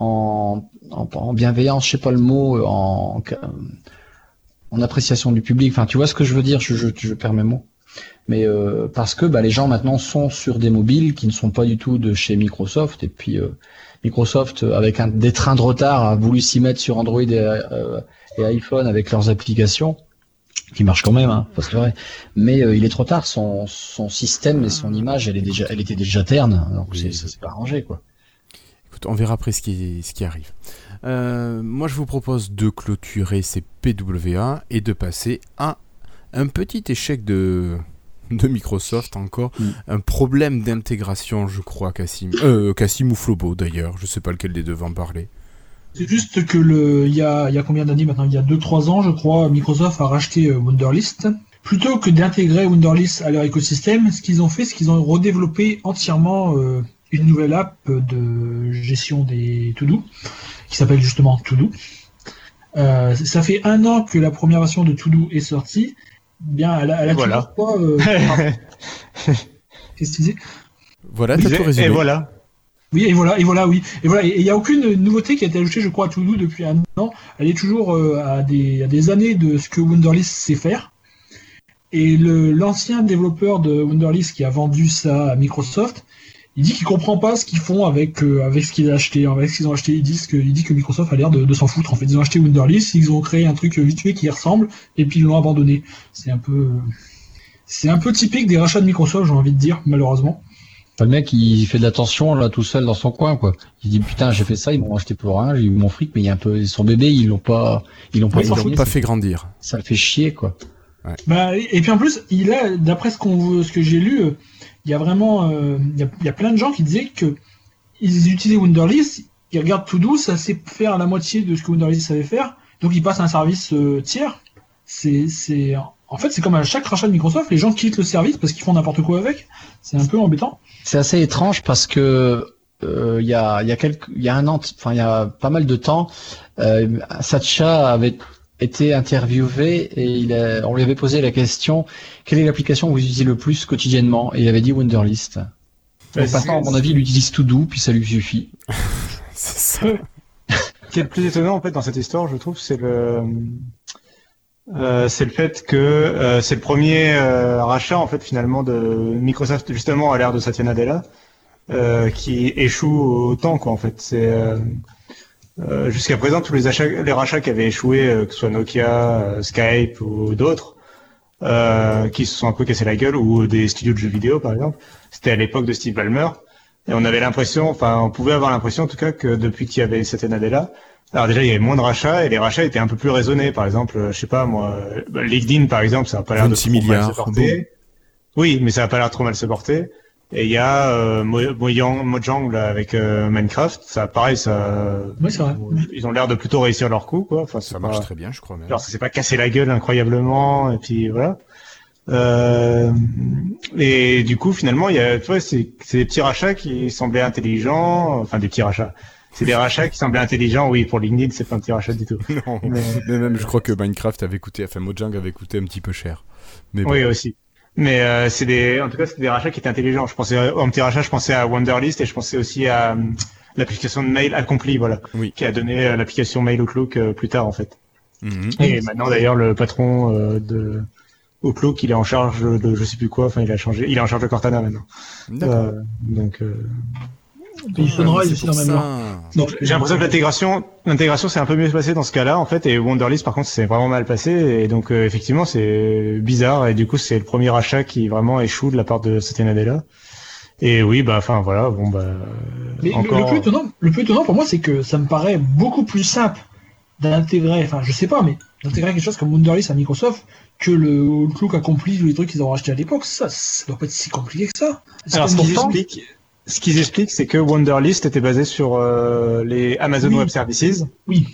en, en, en bienveillance, je sais pas le mot, euh, en, en appréciation du public. Enfin, tu vois ce que je veux dire, je, je, je perds mes mots. Mais euh, parce que bah, les gens maintenant sont sur des mobiles qui ne sont pas du tout de chez Microsoft. Et puis euh, Microsoft, euh, avec un, des trains de retard, a voulu s'y mettre sur Android et, euh, et iPhone avec leurs applications qui marchent quand même, hein, faut se leurrer. Mais il est trop tard. Son, son système et son image, elle est déjà, elle était déjà terne. Donc Oui. ça s'est pas arrangé, quoi. Écoute, on verra après ce qui, ce qui arrive. Moi, je vous propose de clôturer ces PWA et de passer à un petit échec de, de Microsoft encore. Mm. Un problème d'intégration, je crois, Cassim. Euh, Cassim ou Flobo, d'ailleurs. Je sais pas lequel des deux va en parler. C'est juste que le, il y a, il y a combien d'années maintenant? Il y a 2-3 ans, je crois, Microsoft a racheté euh, Wunderlist. Plutôt que d'intégrer Wunderlist à leur écosystème, ce qu'ils ont fait, c'est qu'ils ont redéveloppé entièrement euh, une nouvelle app de gestion des to-do, qui s'appelle justement To-Do. Euh, ça fait un an que la première version de To-Do est sortie. Bien, elle a, elle a Voilà. toujours pas. euh, Qu'est-ce que tu disais Voilà, t'as tout et résumé. voilà. Oui, et voilà, et voilà, oui. Et voilà, et il n'y a aucune nouveauté qui a été ajoutée, je crois, à To-Do depuis un an. Elle est toujours euh, à, des, à des années de ce que Wunderlist sait faire. Et le- l'ancien développeur de Wunderlist qui a vendu ça à Microsoft, il dit qu'il comprend pas ce qu'ils font avec euh, avec ce qu'il a acheté, avec ce qu'ils ont acheté. Ils disent que, il dit que Microsoft a l'air de, de s'en foutre. En fait, ils ont acheté Wunderlist, ils ont créé un truc vite fait qui y ressemble, et puis ils l'ont abandonné. C'est un peu, c'est un peu typique des rachats de Microsoft, j'ai envie de dire, malheureusement. Enfin, le mec, il fait de l'attention là tout seul dans son coin, quoi. Il dit putain, j'ai fait ça, ils m'ont acheté pour rien, j'ai eu mon fric, mais il y a un peu son bébé, ils l'ont pas, ils l'ont pas Ils l'ont pas fait grandir. Ça le fait chier, quoi. Bah, et et puis en plus, il a, d'après ce qu'on, ce que j'ai lu, euh, il y a vraiment, euh, il y, a, il y a plein de gens qui disaient que ils utilisaient Wunderlist, ils regardent To-Do, ça sait faire la moitié de ce que 10 savait faire, donc ils passent à un service euh, tiers. C'est, en fait, c'est comme à chaque rachat de Microsoft, les gens quittent le service parce qu'ils font n'importe quoi avec. C'est un peu embêtant. C'est assez étrange parce que euh, il y a il y a il y a un an, enfin il y a pas mal de temps, euh, Satcha avait été interviewé et il a, on lui avait posé la question quelle est l'application que vous utilisez le plus quotidiennement? Et il avait dit Wunderlist. Ouais, Donc maintenant, à mon avis, il utilise tout doux puis ça lui suffit. C'est ça. Ce qui est le plus étonnant en fait dans cette histoire, je trouve, c'est le euh, c'est le fait que euh, c'est le premier euh, rachat en fait finalement de Microsoft justement à l'ère de Satya Nadella euh, qui échoue autant quoi en fait. C'est euh, jusqu'à présent tous les achats, les rachats qui avaient échoué, euh, que ce soit Nokia, euh, Skype ou d'autres, euh, qui se sont un peu cassés la gueule ou des studios de jeux vidéo par exemple, c'était à l'époque de Steve Ballmer. Et on avait l'impression, enfin, on pouvait avoir l'impression en tout cas que depuis qu'il y avait Satya Nadella, alors déjà, il y avait moins de rachats et les rachats étaient un peu plus raisonnés. Par exemple, je sais pas moi, LinkedIn par exemple, ça a pas l'air de 26 trop mal milliards, se porter. Oui, mais ça a pas l'air trop mal se porter. Et il y a euh, Mo- Mojang, Mojang là, avec euh, Minecraft, ça pareil, ça, Oui, c'est vrai. ils ont l'air de plutôt réussir leur coup quoi. Enfin, Ça pas- marche très bien, je crois même. Genre, ça s'est pas cassé la gueule incroyablement, et puis voilà. Euh, et du coup, finalement, il y a, tu vois, c'est c'est des petits rachats qui semblaient intelligents, enfin des petits rachats. C'est des rachats qui semblaient intelligents, oui, pour LinkedIn, c'est pas un petit rachat du tout. Non, Mais- mais même je crois que Minecraft avait coûté, enfin Mojang avait coûté un petit peu cher. Mais bon. Oui, aussi. Mais euh, c'est des, en tout cas, c'est des rachats qui étaient intelligents. Je pensais en petit rachat, je pensais à Wonderlist et je pensais aussi à euh, l'application de mail Accompli, voilà, Oui. qui a donné euh, l'application Mail Outlook euh, plus tard en fait. Mhm. Et maintenant d'ailleurs le patron de Outlook, il est en charge de je sais plus quoi, enfin il a changé, il est en charge de Cortana maintenant. Euh, donc aussi dans même. Non, j'ai l'impression que l'intégration, l'intégration c'est un peu mieux passé dans ce cas-là en fait, et Wonderlist par contre c'est vraiment mal passé, et donc euh, effectivement c'est bizarre, et du coup c'est le premier achat qui vraiment échoue de la part de Satya Nadella. Et oui, bah enfin voilà, bon bah Mais le- encore. le, plus étonnant, le plus étonnant pour moi, c'est que ça me paraît beaucoup plus simple d'intégrer, enfin je sais pas, mais d'intégrer quelque chose comme Wunderlist à Microsoft que le Outlook accompli ou les trucs qu'ils ont racheté à l'époque. Ça, ça doit pas être si compliqué que ça. Alors, ce qu'ils expliquent, ce qu'ils expliquent, c'est que Wonderlist était basé sur euh, les Amazon Oui. Web Services Oui,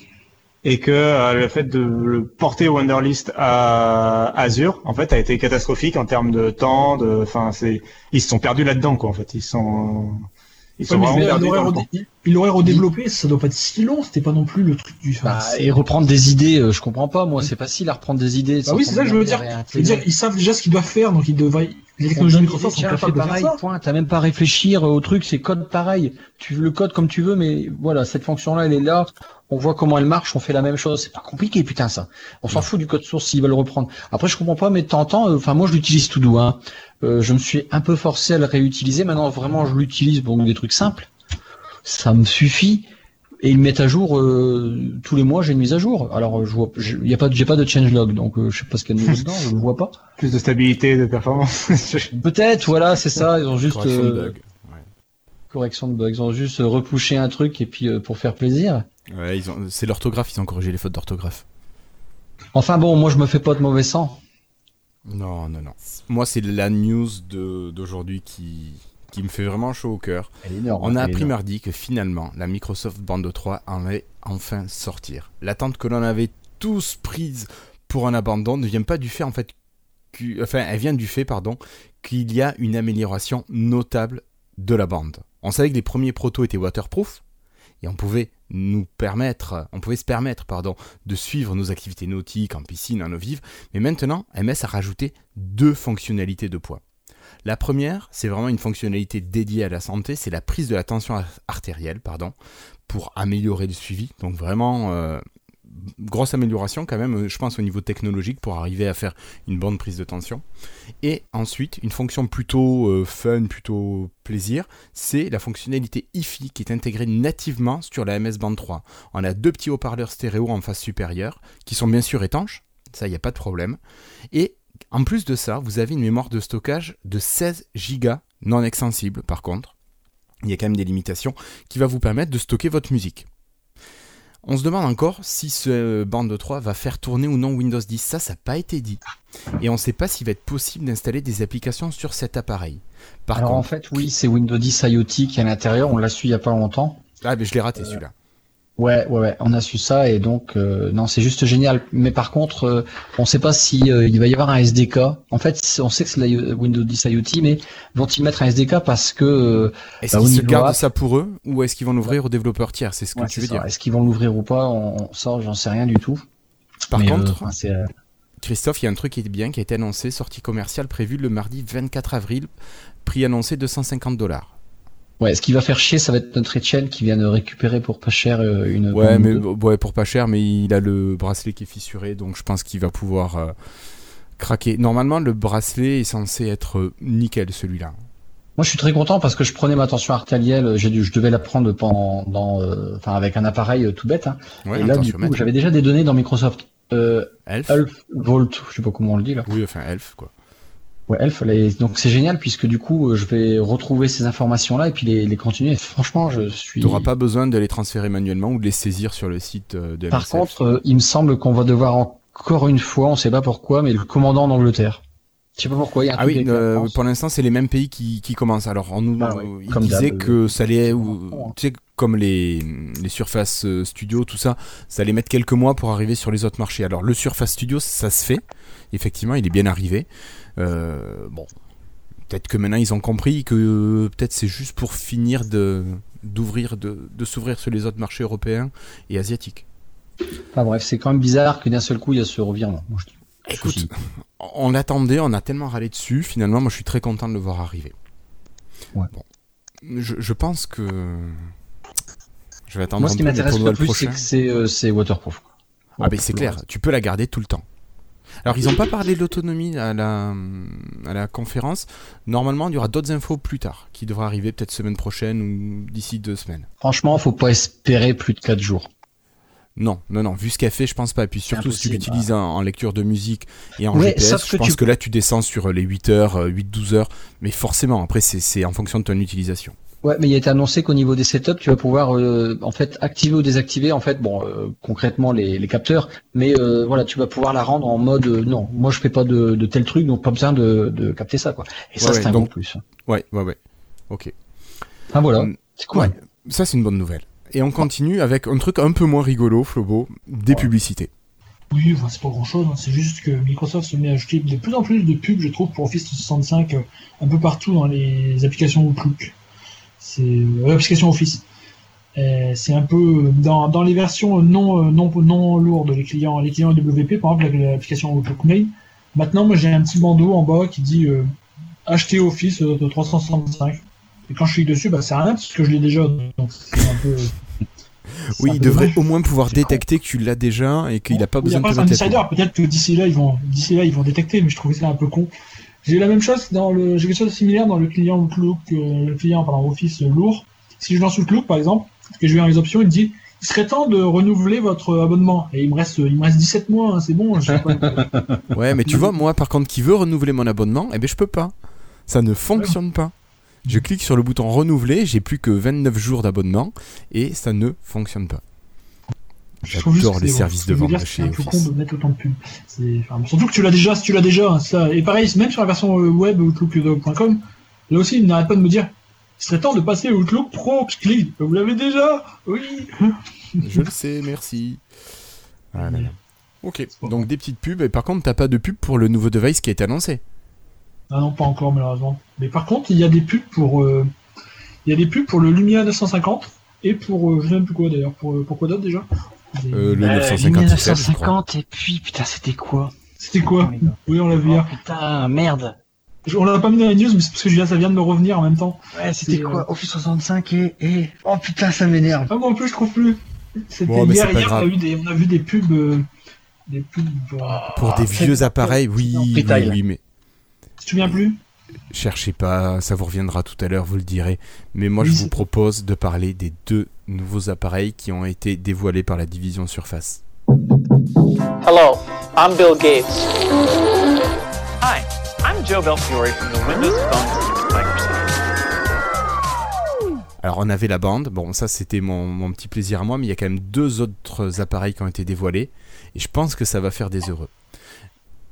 et que euh, le fait de le porter Wonderlist à Azure, en fait, a été catastrophique en termes de temps, de, enfin, c'est, ils se sont perdus là-dedans, quoi. En fait, ils sont, ils sont Ouais, vraiment il perdus. l'aurait redéveloppé, ça doit pas être si long, c'était pas non plus le truc du. enfin, Bah, et reprendre des idées, euh, je comprends pas. Moi, c'est facile à reprendre des idées. Bah oui, c'est ça que je veux dire. Je veux dire, ils savent déjà ce qu'ils doivent faire, donc ils devraient. Les technologies Microsoft sont capables de faire pareil, ça. point. T'as même pas à réfléchir au truc, c'est code pareil. Tu le code comme tu veux, mais voilà, cette fonction-là, elle est là. On voit comment elle marche, on fait la même chose. C'est pas compliqué, putain, ça. On s'en fout du code source s'ils veulent le reprendre. Après, je comprends pas, mais temps, euh, enfin, moi, je l'utilise tout doux, hein. Euh, je me suis un peu forcé à le réutiliser. Maintenant, vraiment, je l'utilise pour des trucs simples. Ça me suffit. Et ils mettent à jour euh, tous les mois. J'ai une mise à jour. Alors, je vois, y a pas, de- j'ai pas de changelog, donc euh, je sais pas ce qu'il y a de nouveau dedans. Je le vois pas. Plus de stabilité, de performance. Peut-être, voilà, c'est ça. Ils ont juste Correction de euh, bug. Ouais. correction de bugs. Ils ont juste euh, repouché un truc et puis euh, pour faire plaisir. Ouais, ils ont... c'est l'orthographe, ils ont corrigé les fautes d'orthographe. Enfin bon, moi je me fais pas de mauvais sang. Non, non, non. Moi, c'est la news de- d'aujourd'hui qui... qui me fait vraiment chaud au cœur. Elle est énorme. On a appris énorme. mardi que finalement, la Microsoft Band 3 en allait enfin sortir. L'attente que l'on avait tous prise pour un abandon ne vient pas du fait, en fait, que- enfin, elle vient du fait, pardon, qu'il y a une amélioration notable de la bande. On savait que les premiers protos étaient waterproof, et on pouvait nous permettre, on pouvait se permettre, pardon, de suivre nos activités nautiques en piscine, en eau vive, mais maintenant, MS a rajouté deux fonctionnalités de poids. La première, c'est vraiment une fonctionnalité dédiée à la santé, c'est la prise de la tension ar- artérielle, pardon, pour améliorer le suivi. Donc vraiment, euh, grosse amélioration quand même, euh, je pense au niveau technologique pour arriver à faire une bonne prise de tension. Et ensuite, une fonction plutôt euh, fun, plutôt plaisir, c'est la fonctionnalité IFI qui est intégrée nativement sur la MS Band 3. On a deux petits haut-parleurs stéréo en face supérieure qui sont bien sûr étanches, ça il n'y a pas de problème. Et en plus de ça, vous avez une mémoire de stockage de 16 Go non extensible par contre. Il y a quand même des limitations qui va vous permettre de stocker votre musique. On se demande encore si ce bande 3 va faire tourner ou non Windows 10. Ça, ça n'a pas été dit. Et on ne sait pas s'il va être possible d'installer des applications sur cet appareil. Par Alors en contre, fait, oui, c'est Windows 10 IoT qui est à l'intérieur. On l'a su il y a pas longtemps. Ah, mais je l'ai raté celui-là. Ouais, ouais, ouais, on a su ça et donc euh, non, c'est juste génial. Mais par contre, euh, on ne sait pas si euh, il va y avoir un SDK. En fait, on sait que c'est la Windows 10 IoT, mais vont-ils mettre un SDK parce que est-ce bah, qu'ils gardent ça pour eux ou est-ce qu'ils vont l'ouvrir aux développeurs tiers C'est ce que Ouais, tu veux ça. dire. Est-ce qu'ils vont l'ouvrir ou pas On sort, j'en sais rien du tout. Par Mais, euh, contre, euh, Christophe, il y a un truc qui est bien, qui a été annoncé, sortie commerciale prévue le mardi 24 avril, prix annoncé 250 dollars. Ouais, ce qui va faire chier, ça va être notre Etienne qui vient de récupérer pour pas cher euh, une. Ouais, mais ouais, pour pas cher, mais il a le bracelet qui est fissuré, donc je pense qu'il va pouvoir euh, craquer. Normalement, le bracelet est censé être euh, nickel, celui-là. Moi, je suis très content parce que je prenais ma tension artérielle. J'ai dû, je devais la prendre pendant, euh, enfin, avec un appareil tout bête. Hein. Ouais, et là, du coup, j'avais déjà des données dans Microsoft. Euh, Elf. Elf Volt, je sais pas comment on le dit là. Oui, enfin Elf, quoi. Ouais, Elf. les- Donc c'est génial puisque du coup, euh, je vais retrouver ces informations-là et puis les, les continuer. Franchement, je suis. Tu n'auras pas besoin de les transférer manuellement ou de les saisir sur le site euh, de Par MSF. contre, euh, il me semble qu'on va devoir encore une fois, on sait pas pourquoi, mais le commandant d'Angleterre. Je sais pas pourquoi. Il y a un Ah oui, euh, pour l'instant, c'est les mêmes pays qui, qui commencent. Alors, on nous, Bah il comme disait que ça allait, ou- hein. tu sais, comme les, les Surface Studio, tout ça, ça allait mettre quelques mois pour arriver sur les autres marchés. Alors, le Surface Studio, ça se fait. Effectivement, il est bien arrivé. Euh, bon, peut-être que maintenant ils ont compris que euh, peut-être c'est juste pour finir de d'ouvrir, de, de s'ouvrir sur les autres marchés européens et asiatiques. Enfin bref, c'est quand même bizarre que d'un seul coup il y a ce revirement. Moi, je. Écoute, on l'attendait, on a tellement râlé dessus. Finalement, moi, je suis très content de le voir arriver. Ouais. Bon. Je, je pense que je vais attendre Moi, ce qui m'intéresse le plus, c'est que c'est euh, waterproof. Ah ben c'est clair, tu peux la garder tout le temps. Alors ils n'ont pas parlé de l'autonomie à la, à la conférence. Normalement, il y aura d'autres infos plus tard, qui devraient arriver peut-être semaine prochaine ou d'ici deux semaines. Franchement, faut pas espérer plus de 4 jours. Non, non, non, vu ce qu'elle fait, je pense pas. Et puis surtout si tu l'utilises en, en lecture de musique et en Ouais, GPS, je que pense tu- que là tu descends sur les 8 heures, euh, 8-12 heures. Mais forcément, après c'est en fonction de ton utilisation. Ouais, mais il a été annoncé qu'au niveau des setups, tu vas pouvoir euh, en fait activer ou désactiver en fait, bon, euh, concrètement les, les capteurs, mais euh, voilà, tu vas pouvoir la rendre en mode euh, non, moi je fais pas de, de tel truc, donc pas besoin de, de capter ça quoi. Et ça Ouais, c'est un donc- gros plus. Ouais, ouais, ouais. Ok. Ah voilà, Mm, c'est cool. Ouais, ça c'est une bonne nouvelle. Et on continue avec un truc un peu moins rigolo, Flobo, des publicités. Oui, enfin, c'est pas grand chose, c'est juste que Microsoft se met à ajouter de plus en plus de pubs, je trouve, pour Office 365 euh, un peu partout dans les applications Outlook. C'est euh, l'application Office. C'est un peu dans, dans les versions non, euh, non, non lourdes, les clients, les clients WP, par exemple, avec l'application Outlook Mail. Maintenant, moi j'ai un petit bandeau en bas qui dit euh, acheter Office euh, de 365. Et quand je clique dessus, bah, c'est rien parce que je l'ai déjà. Donc c'est un peu. c'est Oui, il devrait dommage. au moins pouvoir détecter que tu l'as déjà et qu'il n'a pas besoin de te peut-être que d'ici là ils vont d'ici là ils vont détecter, mais je trouvais ça un peu con. J'ai la même chose dans le j'ai quelque chose de similaire dans le client Outlook, euh, le client pardon Office lourd. Si je lance Outlook par exemple, que je vais dans les options, il me dit il serait temps de renouveler votre abonnement et il me reste il me reste 17 mois, hein, c'est bon. Je sais pas. Ouais, mais tu vois, moi par contre qui veut renouveler mon abonnement, eh ben je peux pas. Ça ne fonctionne pas. Je clique sur le bouton renouveler, j'ai plus que 29 jours d'abonnement et ça ne fonctionne pas. J'adore les c'est- services ce de vente de c'est chez un peu Office. con de mettre autant de pubs. C'est- enfin, surtout que tu l'as déjà, si tu l'as déjà, ça. Et pareil, même sur la version euh, web outlook.com, là aussi, il n'arrête pas de me dire, il serait temps de passer au Outlook Pro. Clique, vous l'avez déjà? Oui. Je le sais, merci. Ah là là. Ok, donc des petites pubs, et par contre, t'as pas de pub pour le nouveau device qui a été annoncé. Ah non, pas encore malheureusement. Mais par contre, il y a des pubs pour, euh, il y a des pubs pour le Lumia 950 et pour, euh, je sais même plus quoi d'ailleurs, pour, euh, pour quoi d'autre déjà? Euh, le Euh, 950 XL, je crois. 1950 et puis putain c'était quoi C'était quoi Oui, on l'a vu Oh, hier. putain merde. On l'a pas mis dans les news, mais c'est parce que Julien, ça vient de me revenir en même temps. Ouais c'était C'est, quoi Office 65 et, et oh putain ça m'énerve. Ah, moi en plus, je trouve plus. C'était Bon, hier, hier on, a des, on a vu des pubs. euh, des pubs. pour- Pour des vieux appareils, oui, oui, mais Tu te souviens plus cherchez pas, ça vous reviendra tout à l'heure, vous le direz. Mais moi, je vous propose de parler des deux nouveaux appareils qui ont été dévoilés par la division Surface. Hello, I'm Bill Gates. Hi, I'm Joe Belfiore from the Windows Phone team at Microsoft. Alors on avait la bande, bon ça c'était mon, mon petit plaisir à moi, mais il y a quand même deux autres appareils qui ont été dévoilés, et je pense que ça va faire des heureux.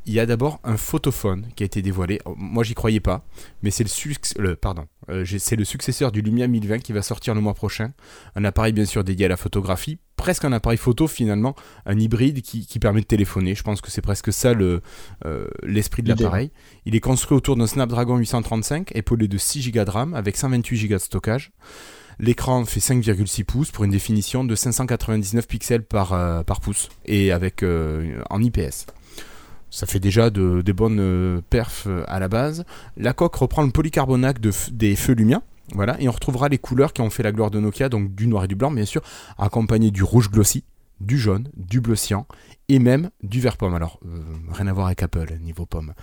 Il y a d'abord un photophone qui a été dévoilé. Oh, Moi, j'y croyais pas, mais c'est le, succ- le- pardon, euh, c'est le successeur du Lumia 1020 qui va sortir le mois prochain. Un appareil bien sûr dédié à la photographie, presque un appareil photo finalement, un hybride qui, qui permet de téléphoner. Je pense que c'est presque ça le, euh, l'esprit de l'appareil. Il est construit autour d'un Snapdragon 835, épaulé de 6 Go de RAM avec 128 Go de stockage. L'écran fait 5,6 pouces pour une définition de 599 pixels par, euh, par pouce et avec en IPS. Ça fait déjà de, des bonnes euh, perfs euh, à la base. La coque reprend le polycarbonate des feux Lumia. Voilà, et on retrouvera les couleurs qui ont fait la gloire de Nokia, donc du noir et du blanc, bien sûr, accompagné du rouge glossy, du jaune, du bleu cyan et même du vert pomme. Alors, euh, rien à voir avec Apple, niveau pomme.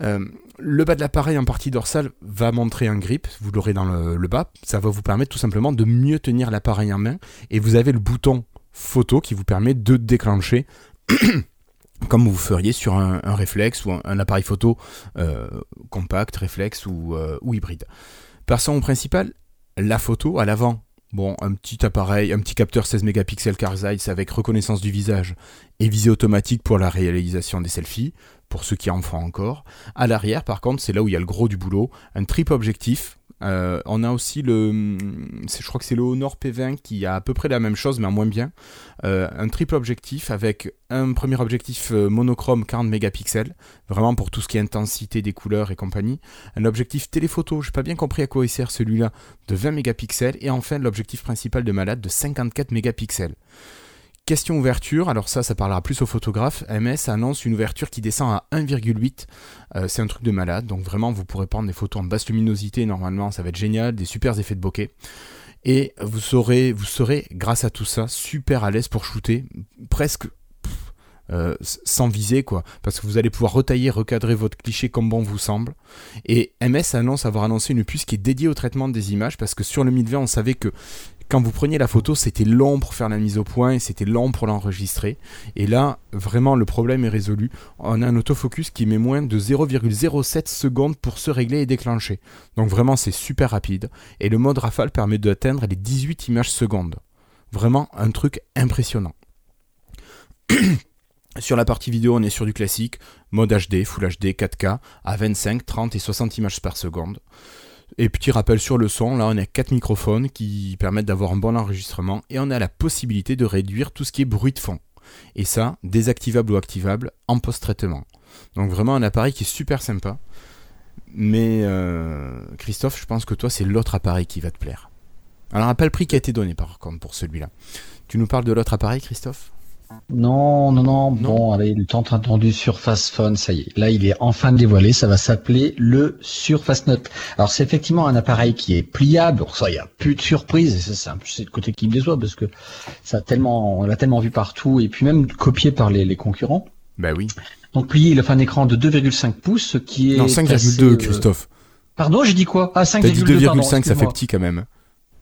Le bas de l'appareil en partie dorsale va montrer un grip, vous l'aurez dans le bas, ça va vous permettre tout simplement de mieux tenir l'appareil en main, et vous avez le bouton photo qui vous permet de déclencher comme vous feriez sur un, un réflexe ou un, appareil photo euh, compact, réflexe ou, euh, ou hybride. Passons au principal, la photo à l'avant. Bon, un petit appareil, un petit capteur 16 mégapixels Carl Zeiss avec reconnaissance du visage et visée automatique pour la réalisation des selfies, pour ceux qui en font encore. À l'arrière, par contre, c'est là où il y a le gros du boulot, un triple objectif. Euh, on a aussi le, c'est- je crois que c'est le Honor P20 qui a à peu près la même chose, mais en moins bien. Euh, un triple objectif avec un premier objectif euh, monochrome 40 mégapixels, vraiment pour tout ce qui est intensité des couleurs et compagnie. Un objectif téléphoto, j'ai pas bien compris à quoi il sert celui-là, de 20 mégapixels. Et enfin l'objectif principal de malade de 54 mégapixels. Question ouverture, alors ça, ça parlera plus aux photographes. MS annonce une ouverture qui descend à 1,8. Euh, c'est un truc de malade, donc vraiment vous pourrez prendre des photos en basse luminosité. Normalement, ça va être génial, des super effets de bokeh. Et vous serez, vous serez, grâce à tout ça, super à l'aise pour shooter, presque euh, sans viser, quoi. Parce que vous allez pouvoir retailler, recadrer votre cliché comme bon vous semble. Et MS annonce avoir annoncé une puce qui est dédiée au traitement des images, parce que sur le 1020, on savait que quand vous preniez la photo, c'était long pour faire la mise au point et c'était long pour l'enregistrer. Et là, vraiment, le problème est résolu. On a un autofocus qui met moins de 0,07 secondes pour se régler et déclencher. Donc vraiment, c'est super rapide. Et le mode rafale permet d'atteindre les 18 images secondes. Vraiment un truc impressionnant. Sur la partie vidéo, on est sur du classique, mode HD, Full HD, 4K, à 25, 30 et 60 images par seconde. Et petit rappel sur le son, là on a quatre microphones qui permettent d'avoir un bon enregistrement et on a la possibilité de réduire tout ce qui est bruit de fond. Et ça, désactivable ou activable en post-traitement. Donc vraiment un appareil qui est super sympa. Mais euh, Christophe, je pense que toi c'est l'autre appareil qui va te plaire. Alors pas le prix qui a été donné par contre pour celui-là. Tu nous parles de l'autre appareil Christophe? Non, non, non, bon, allez, le temps attendu Surface Phone, ça y est. Là, il est enfin dévoilé, ça va s'appeler le Surface Note. Alors, c'est effectivement un appareil qui est pliable, Bon, ça, il n'y a plus de surprise, et ça, c'est le côté qui me déçoit, parce que ça a tellement, on l'a tellement vu partout, et puis même copié par les, les concurrents. Bah oui. Donc, plié, il a fait un écran de 2,5 pouces, ce qui est... Non, assez, 5,2 euh, Christophe. Pardon, j'ai dit quoi? Ah, T'as dit 5,2, pardon, 2,5, ça fait petit quand même.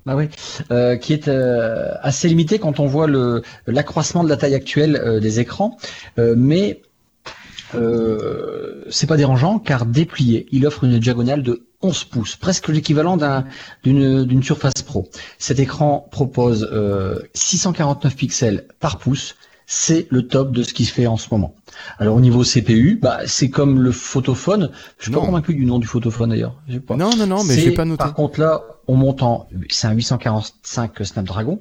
Ah oui, euh, qui est euh, assez limité quand on voit le l'accroissement de la taille actuelle euh, des écrans, Euh, mais euh, c'est pas dérangeant car déplié, il offre une diagonale de 11 pouces, presque l'équivalent d'un- d'une d'une Surface Pro. Cet écran propose euh, 649 pixels par pouce. C'est le top de ce qui se fait en ce moment. Alors au niveau CPU, bah, c'est comme le photophone. Je suis Non. pas convaincu du nom du photophone d'ailleurs. Pas. Non, non, non, mais vais pas noter. Par contre, là, on monte en, c'est un 845 Snapdragon.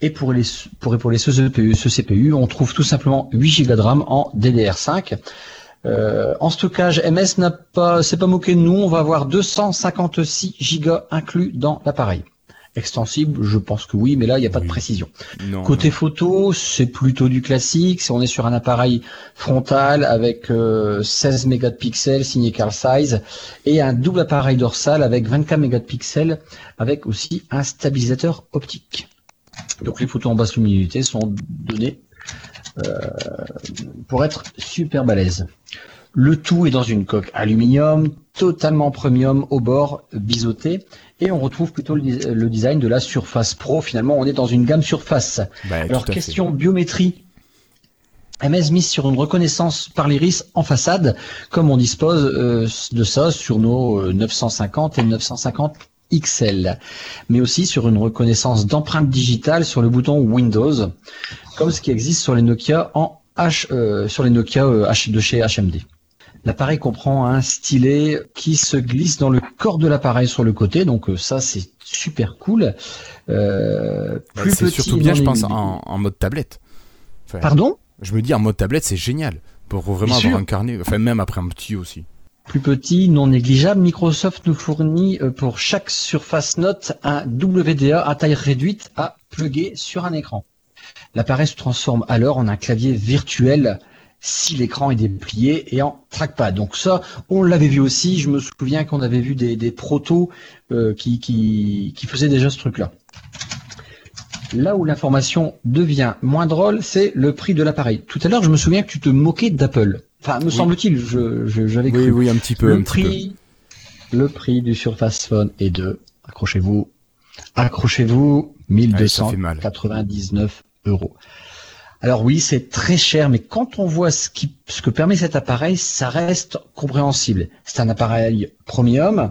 Et pour les, pour épauler ce CPU, ce CPU, on trouve tout simplement 8 Go de RAM en DDR5. Euh, en stockage, MS n'a pas, c'est pas moqué de nous. On va avoir 256 Go inclus dans l'appareil. Extensible, je pense que oui, mais là, il n'y a pas Oui. de précision. Non, Côté photo, c'est plutôt du classique. Si on est sur un appareil frontal avec euh, 16 mégapixels signé Carl Zeiss et un double appareil dorsal avec 24 mégapixels avec aussi un stabilisateur optique. Donc les photos en basse luminosité sont données euh, pour être super balèze. Le tout est dans une coque aluminium, totalement premium au bord, biseauté, et on retrouve plutôt le, design de la Surface Pro. Finalement, on est dans une gamme Surface. Bah, Alors, fait. question biométrie. MS mise sur une reconnaissance par l'iris en façade, comme on dispose euh, de ça sur nos euh, 950 et 950 XL, mais aussi sur une reconnaissance d'empreinte digitale sur le bouton Windows, comme ce qui existe sur les Nokia en H, euh, sur les Nokia euh, H de chez HMD. L'appareil comprend un stylet qui se glisse dans le corps de l'appareil sur le côté, donc euh, ça c'est super cool. Euh, Bah, plus c'est petit surtout bien, je pense, en, en mode tablette. Enfin, Pardon? Je me dis, en mode tablette, c'est génial. Pour vraiment Bien avoir sûr. un carnet, enfin même après un petit aussi. Plus petit, non négligeable, Microsoft nous fournit euh, pour chaque Surface Note un WDA à taille réduite à plugger sur un écran. L'appareil se transforme alors en un clavier virtuel si l'écran est déplié et en trackpad. Donc ça, on l'avait vu aussi. Je me souviens qu'on avait vu des, des protos euh, qui, qui, qui faisaient déjà ce truc-là. Là où l'information devient moins drôle, c'est le prix de l'appareil. Tout à l'heure, je me souviens que tu te moquais d'Apple. Enfin, me semble-t-il, je, je- j'avais Oui, cru. oui, un petit peu, le un petit peu. prix, le prix du Surface Phone est de, accrochez-vous, accrochez-vous, Allez, ça fait mal. 1299 euros. Alors oui, c'est très cher, mais quand on voit ce, qui, ce que permet cet appareil, ça reste compréhensible. C'est un appareil premium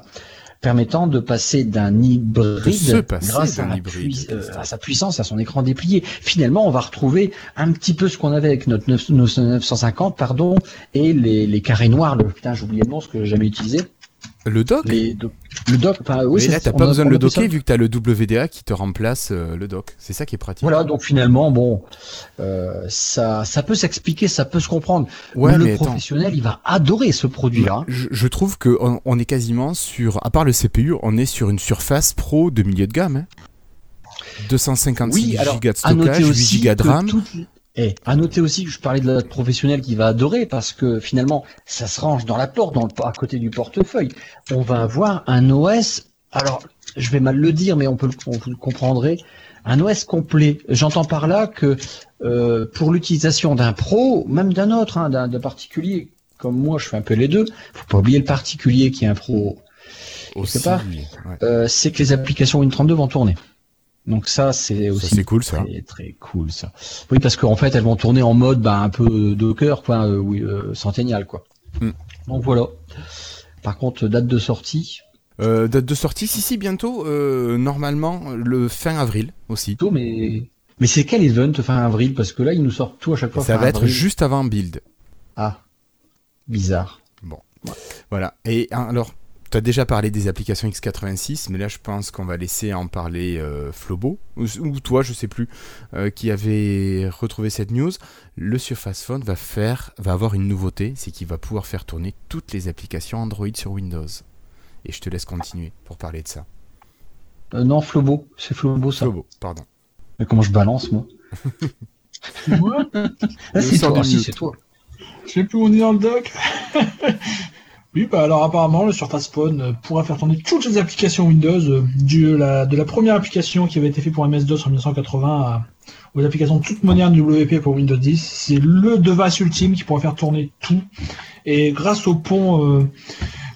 permettant de passer d'un hybride grâce à, d'un la hybride, pui- euh, à sa puissance, à son écran déplié. Finalement, on va retrouver un petit peu ce qu'on avait avec notre 9 nos 950, pardon, et les, les carrés noirs. Le putain, j'ai oublié le nom, ce que j'ai jamais utilisé. Le Les do- le dock. Enfin, oui, Mais c'est- là, t'as pas besoin de le ça- docker vu que t'as le WDA qui te remplace euh, le dock. C'est ça qui est pratique. Voilà, donc finalement, bon, euh, ça, ça peut s'expliquer, ça peut se comprendre. Ouais, mais le attends. professionnel, il va adorer ce produit-là. Je, je trouve que on, on est quasiment sur, à part le CPU, on est sur une surface pro de milieu de gamme. hein. 256 Oui, alors, Go de stockage, 8 aussi Go de RAM. toutes- Eh, à noter aussi que je parlais de la professionnelle qui va adorer parce que finalement, ça se range dans la porte, dans le, à côté du portefeuille. On va avoir un OS. Alors, je vais mal le dire, mais on peut, le- on, vous le comprendrez. Un OS complet. J'entends par là que euh, pour l'utilisation d'un pro, même d'un autre, hein, d'un d'un particulier, comme moi, je fais un peu les deux. Faut pas oublier le particulier qui est un pro. Aussi, part. ouais. Euh, c'est que les applications Win32 vont tourner. Donc ça, c'est Ça, aussi c'est cool, ça. très très cool ça. Oui, parce qu'en fait, elles vont tourner en mode bah, un peu Docker, quoi, euh, oui, euh, centennial, quoi. Mm. Donc voilà. Par contre, date de sortie, Euh, date de sortie, si, si, bientôt. euh, normalement, le fin avril aussi. tôt, mais mais c'est quel event fin avril? Parce que là, ils nous sortent tout à chaque fois. Ça fin va être juste avant build. ah bizarre. Voilà. Et hein, alors, tu as déjà parlé des applications x86, mais là, je pense qu'on va laisser en parler euh, Flobo, ou, ou toi, je sais plus, euh, qui avait retrouvé cette news. Le Surface Phone va faire, va avoir une nouveauté, c'est qu'il va pouvoir faire tourner toutes les applications Android sur Windows. Et je te laisse continuer pour parler de ça. Euh, non, Flobo, c'est Flobo ça. Flobo, pardon. Mais comment je balance moi Moi, Ah, C'est toi, si c'est toi. je sais plus où on est dans le doc. oui, bah alors apparemment, le Surface Phone euh, pourra faire tourner toutes les applications Windows, euh, du, de la première application qui avait été faite pour MS-DOS en 1980 à, aux applications toutes modernes du WP pour Windows 10. C'est le device ultime qui pourra faire tourner tout. Et grâce au pont, euh,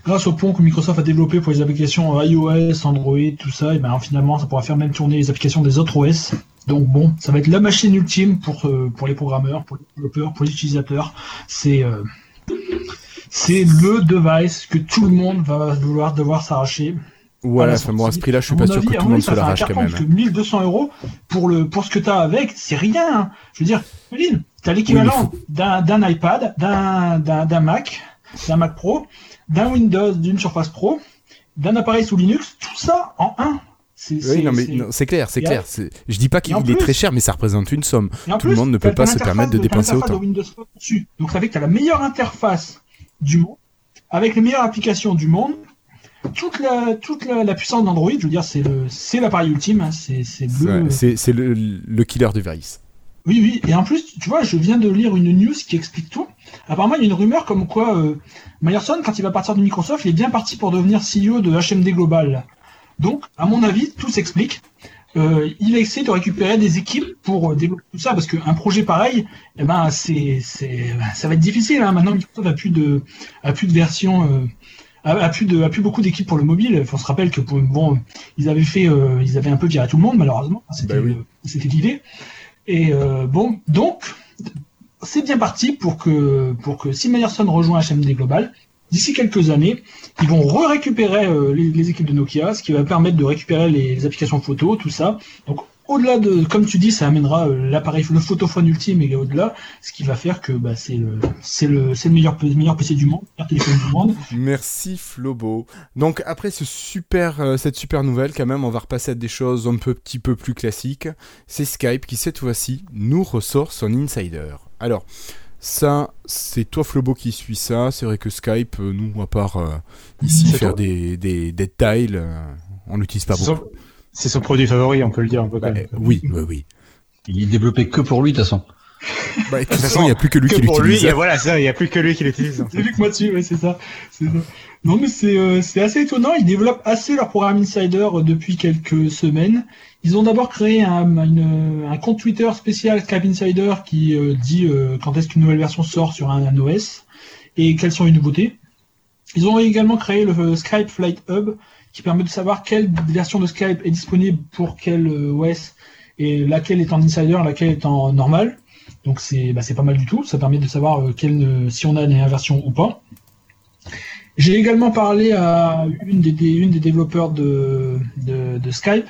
grâce au pont que Microsoft a développé pour les applications iOS, Android, tout ça, et ben finalement, ça pourra faire même tourner les applications des autres OS. Donc bon, ça va être la machine ultime pour pour les programmeurs, pour les développeurs, pour les utilisateurs. C'est euh, c'est le device que tout le monde va vouloir devoir s'arracher. Voilà, la enfin bon, à ce prix-là, je suis pas sûr avis- que tout le monde se l'arrache quand même. Parce que 1200 euros pour le pour ce que t'as avec, c'est rien. hein. Je veux dire, Pauline, t'as l'équivalent d'un d'un iPad, d'un Mac, d'un Mac Pro, d'un Windows, d'une Surface Pro, d'un appareil sous Linux, tout ça en un. C'est Oui, non, mais c'est- clair, c'est clair. Je dis pas qu'il est plus- très cher, mais ça représente une somme. Tout le monde ne peut pas se permettre de dépenser autant. de Windows Phone dessus. Donc ça fait que tu as la meilleure interface du monde, avec les meilleures applications du monde, toute la, toute la, la puissance d'Android, je veux dire, c'est l'appareil ultime, hein, c'est, le. C'est c'est le, le killer du virus. Oui, oui. Et en plus, tu vois, je viens de lire une news qui explique tout. Apparemment, il y a une rumeur comme quoi euh, Myerson, quand il va partir de Microsoft, il est bien parti pour devenir CEO de HMD Global. Donc, à mon avis, tout s'explique. Euh, il a essayé de récupérer des équipes pour euh, développer tout ça, parce qu'un projet pareil, eh ben, c'est, ça va être difficile. Hein. Maintenant, Microsoft a plus de, a plus de version, euh, a, a plus de, a plus beaucoup d'équipes pour le mobile. On se rappelle que pour, bon, ils avaient fait, euh, ils avaient un peu viré tout le monde, malheureusement. C'était, oui. c'était l'idée. Et bon, donc, c'est bien parti pour que, pour que si Meyerson rejoint HMD Global, d'ici quelques années, ils vont re-récupérer euh, les, équipes de Nokia, ce qui va permettre de récupérer les, applications photo, tout ça. Donc, au-delà de, comme tu dis, ça amènera euh, l'appareil, le photophone ultime et au-delà, ce qui va faire que bah, c'est le, c'est le, c'est le meilleur, le meilleur PC du monde, le meilleur téléphone du monde. Merci Flobo. Donc après ce super, euh, cette super nouvelle, quand même, on va repasser à des choses un peu, petit peu plus classiques. C'est Skype qui cette fois-ci nous ressort son insider. Alors. Ça, c'est toi Flobo qui suis ça. C'est vrai que Skype, euh, nous, à part euh, ici faire toi. des, des, des tiles, euh, on l'utilise pas beaucoup. c'est son produit favori, on peut le dire un peu quand Bah, même. euh, oui, oui, oui. Il est développé que pour lui, de toute façon. Bah, de toute façon, il n'y a plus que lui Que qui lui, l'utilise. il y a- voilà, ça, il n'y a plus que lui qui l'utilise. en fait. C'est lui que moi dessus, ouais, c'est ça. Non, mais c'est euh, c'est assez étonnant. Ils développent assez leur programme Insider depuis quelques semaines. Ils ont d'abord créé un, une- compte Twitter spécial Skype Insider qui euh, dit euh, quand est-ce qu'une nouvelle version sort sur un, OS et quelles sont les nouveautés. Ils ont également créé le euh, Skype Flight Hub qui permet de savoir quelle version de Skype est disponible pour quel OS et laquelle est en Insider, laquelle est en normal. Donc c'est bah, pas mal du tout. Ça permet de savoir si on a des inversions ou pas. J'ai également parlé à une des, une développeurs de Skype.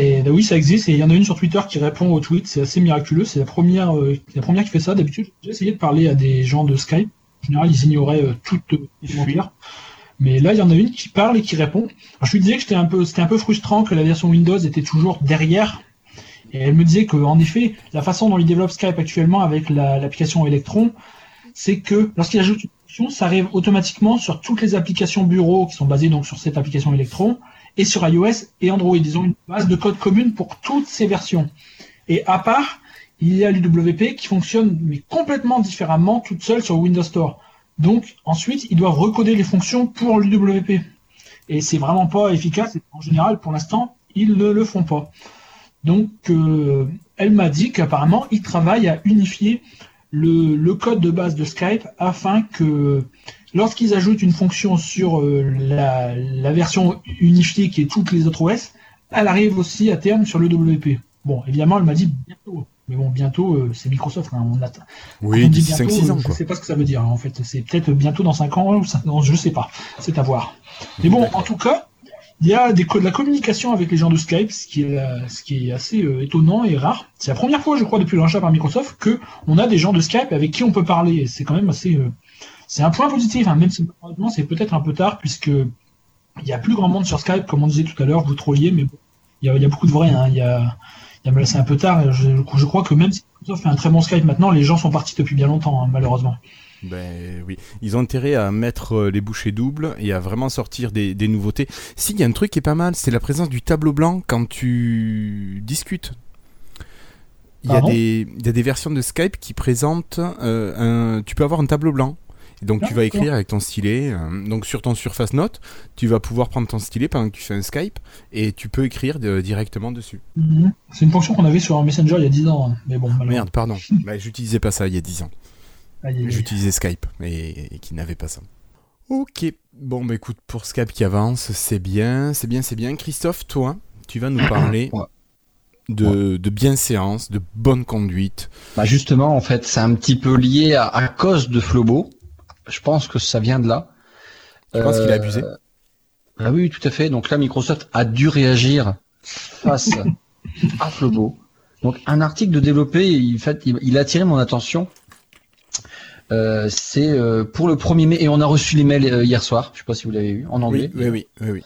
Et bah oui, ça existe. Et il y en a une sur Twitter qui répond aux tweets. C'est assez miraculeux. C'est la première, euh, la première qui fait ça. D'habitude, j'ai essayé de parler à des gens de Skype. En général, ils ignoraient euh, toutes les commentaires. Mais là, il y en a une qui parle et qui répond. Alors, je lui disais que c'était un peu, c'était un peu frustrant que la version Windows était toujours derrière. Et elle me disait que, en effet, la façon dont ils développent Skype actuellement avec la- l'application Electron, c'est que lorsqu'ils ajoutent une fonction, ça arrive automatiquement sur toutes les applications bureau qui sont basées donc sur cette application Electron et sur iOS et Android. Ils ont une base de code commune pour toutes ces versions. Et à part, il y a l'UWP qui fonctionne mais complètement différemment toute seule sur Windows Store. Donc ensuite, ils doivent recoder les fonctions pour l'UWP. Et c'est vraiment pas efficace. En général, pour l'instant, ils ne le font pas. Donc, euh, elle m'a dit qu'apparemment, ils travaillent à unifier le code de base de Skype afin que lorsqu'ils ajoutent une fonction sur euh, la, la version unifiée qui est toutes les autres OS, elle arrive aussi à terme sur le WP. Bon, évidemment, elle m'a dit bientôt. Mais bon, bientôt, euh, c'est Microsoft. hein, on attend. Oui, on dit d'ici bientôt, 5-6 euh, ans, Je quoi. sais pas ce que ça veut dire, hein, en fait. C'est peut-être bientôt dans 5 ans ou 5 ans, je sais pas. C'est à voir. Mais bon, en tout cas, il y a des, de la communication avec les gens de Skype, ce qui est, la- ce qui est assez euh, étonnant et rare. C'est la première fois, je crois, depuis le rachat par Microsoft, que on a des gens de Skype avec qui on peut parler. C'est quand même assez. euh, c'est un point positif, hein, même si malheureusement, c'est peut-être un peu tard, puisque il y a plus grand monde sur Skype, comme on disait tout à l'heure, vous trolliez, mais bon, il y a, il y a beaucoup de vrais. Hein, il y a, il y a- c'est un peu tard. Je, je crois que même si Microsoft fait un très bon Skype maintenant, les gens sont partis depuis bien longtemps, hein, malheureusement. Ben oui, ils ont intérêt à mettre euh, les bouchées doubles et à vraiment sortir des, des nouveautés. S'il y a un truc qui est pas mal, c'est la présence du tableau blanc quand tu discutes. Il y, a des, il y a des versions de Skype qui présentent euh, un. Tu peux avoir un tableau blanc. Donc tu vas écrire avec ton stylet. euh, donc sur ton Surface Note, tu vas pouvoir prendre ton stylet pendant que tu fais un Skype et tu peux écrire de- directement dessus. Mhm. C'est une fonction qu'on avait sur Messenger il y a 10 ans, hein. mais bon, malheureusement. Merde, pardon. bah, j'utilisais pas ça il y a 10 ans. J'utilisais Skype et, et qui n'avait pas ça. Ok, bon bah écoute, pour Skype qui avance, c'est bien, c'est bien, c'est bien. Christophe, toi, tu vas nous parler Ouais. de, de bienséance, de bonne conduite. Bah justement, en fait, c'est un petit peu lié à, à cause de Flobo. Je pense que ça vient de là. Je pense qu'il a abusé? Ah oui, tout à fait. Donc là, Microsoft a dû réagir face à Flobo. Donc un article de développé, il, fait, il, il a attiré mon attention. Euh, c'est euh, pour le 1er mai et on a reçu les mails euh, hier soir. Je sais pas si vous l'avez eu en anglais. Oui, oui, oui, oui. oui.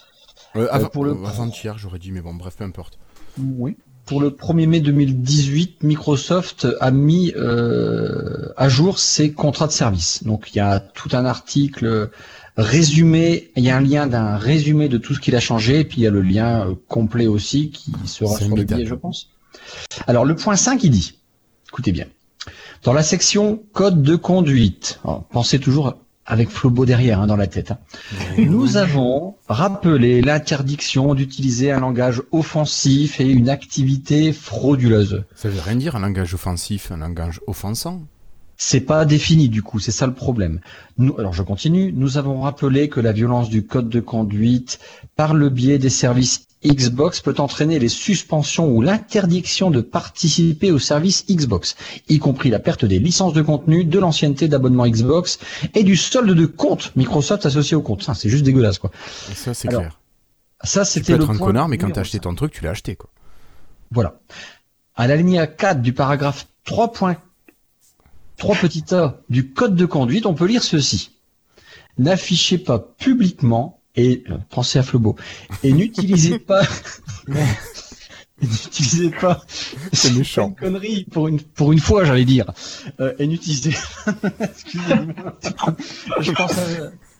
Euh, avant, pour le- euh, avant-hier, j'aurais dit, mais bon, bref, peu importe. Oui. Pour le 1er mai 2018, Microsoft a mis euh, à jour ses contrats de service. Donc il y a tout un article résumé, il y a un lien d'un résumé de tout ce qu'il a changé, et puis il y a le lien euh, complet aussi qui sera sur le billet, je pense. Alors le point 5, il dit, écoutez bien, dans la section code de conduite, alors, pensez toujours avec Flobo derrière hein, dans la tête. hein. Nous avons rappelé l'interdiction d'utiliser un langage offensif et une activité frauduleuse. Ça veut rien dire un langage offensif, un langage offensant. C'est pas défini du coup, c'est ça le problème. Nous, alors je continue. Nous avons rappelé que la violence du code de conduite par le biais des services Xbox peut entraîner les suspensions ou l'interdiction de participer aux services Xbox, y compris la perte des licences de contenu, de l'ancienneté d'abonnement Xbox et du solde de compte Microsoft associé au compte. Ça, C'est juste dégueulasse quoi. Et ça, c'est clair. Ça c'était le être un point connard, mais quand t'as acheté ton truc, tu l'as acheté, quoi. Voilà. À l'alinéa 4 du paragraphe 3.3 petit a du code de conduite, on peut lire ceci. N'affichez pas publiquement et euh, pensez à Flobo. Et n'utilisez pas n'utilisez pas C'est méchant. une connerie pour une pour une fois j'allais dire. Euh, et n'utilisez excusez-moi. Je pense à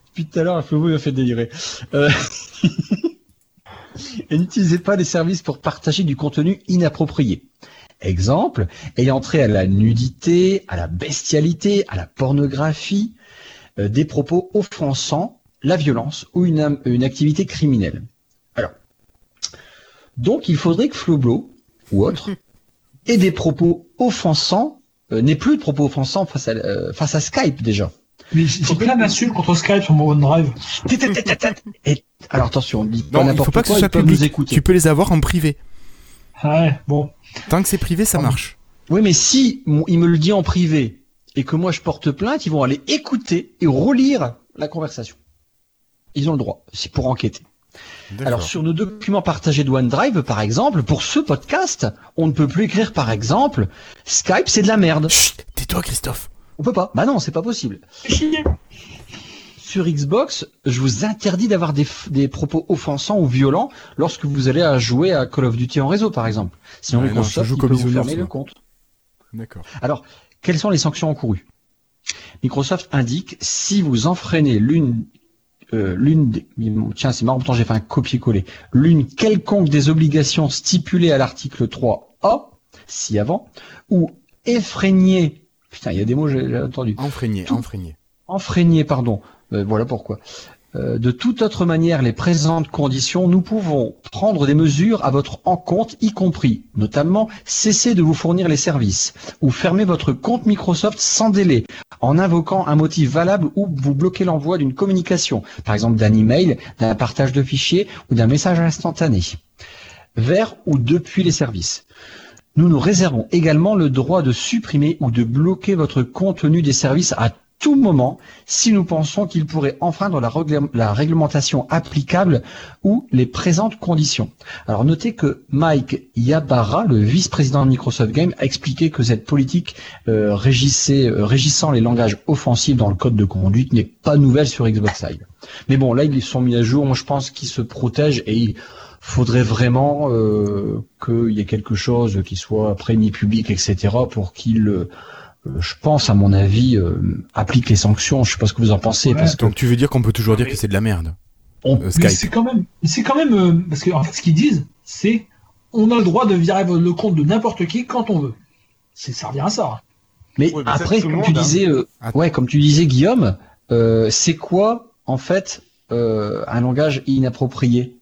depuis tout à l'heure Flobo m'a fait délirer. Euh, et n'utilisez pas les services pour partager du contenu inapproprié. Exemple ayant trait à la nudité à la bestialité à la pornographie euh, des propos offensant la violence ou une, une activité criminelle. Alors, donc il faudrait que Floblo ou autre ait des propos offensants, euh, n'ait plus de propos offensants face à, euh, face à Skype déjà. Mais j'ai plein d'insultes contre Skype sur mon OneDrive. Et, alors attention, on dit pas Non, il n'importe faut pas que ce quoi, soit public. nous écouter. Tu peux les avoir en privé. Ouais, bon. Tant que c'est privé, ça marche. Oui, mais si mon- il me le dit en privé et que moi je porte plainte, ils vont aller écouter et relire la conversation. Ils ont le droit, c'est pour enquêter. Alors sur nos documents partagés de OneDrive, par exemple, pour ce podcast, on ne peut plus écrire par exemple Skype c'est de la merde. Chut, tais-toi, Christophe. On peut pas. Bah non, c'est pas possible. Sur Xbox, je vous interdis d'avoir des, propos offensants ou violents lorsque vous allez à jouer à Call of Duty en réseau, par exemple. Sinon, Ouais, Microsoft ça joue il comme peut vous fermer le compte. D'accord. Alors, quelles sont les sanctions encourues? Microsoft indique si vous enfreignez l'une euh, l'une des... tiens c'est marrant pourtant j'ai fait un copier-coller l'une quelconque des obligations stipulées à l'article 3A si avant ou effraignez putain il y a des mots j'ai entendu Enfreigné, Tout- enfreigné. enfreigner, pardon, euh, voilà pourquoi. Euh, de toute autre manière, les présentes conditions, nous pouvons prendre des mesures à votre encontre, y compris, notamment, cesser de vous fournir les services ou fermer votre compte Microsoft sans délai en invoquant un motif valable ou vous bloquer l'envoi d'une communication, par exemple d'un email, d'un partage de fichiers ou d'un message instantané, vers ou depuis les services. Nous nous réservons également le droit de supprimer ou de bloquer votre contenu des services à tout moment si nous pensons qu'il pourrait enfreindre la, réglementation applicable ou les présentes conditions. Alors notez que Mike Yabara, le vice-président de Microsoft Game, a expliqué que cette politique euh, régissait, euh, régissant les langages offensifs dans le code de conduite n'est pas nouvelle sur Xbox Live. Mais bon, là ils sont mis à jour. Moi je pense qu'ils se protègent et il faudrait vraiment euh, qu'il y ait quelque chose qui soit après mis public, etc. pour qu'ils euh, je pense, à mon avis, euh, applique les sanctions. Je sais pas ce que vous en pensez, Ouais. parce que Donc tu veux dire qu'on peut toujours dire que c'est de la merde on, Euh, c'est quand même, c'est quand même, euh, parce que en fait, ce qu'ils disent, c'est, on a le droit de virer le compte de n'importe qui quand on veut. C'est, ça revient à ça. mais Ouais, mais ça, après, tu hein. disais, euh, Attends. ouais, comme tu disais, Guillaume, euh, c'est quoi en fait euh, un langage inapproprié?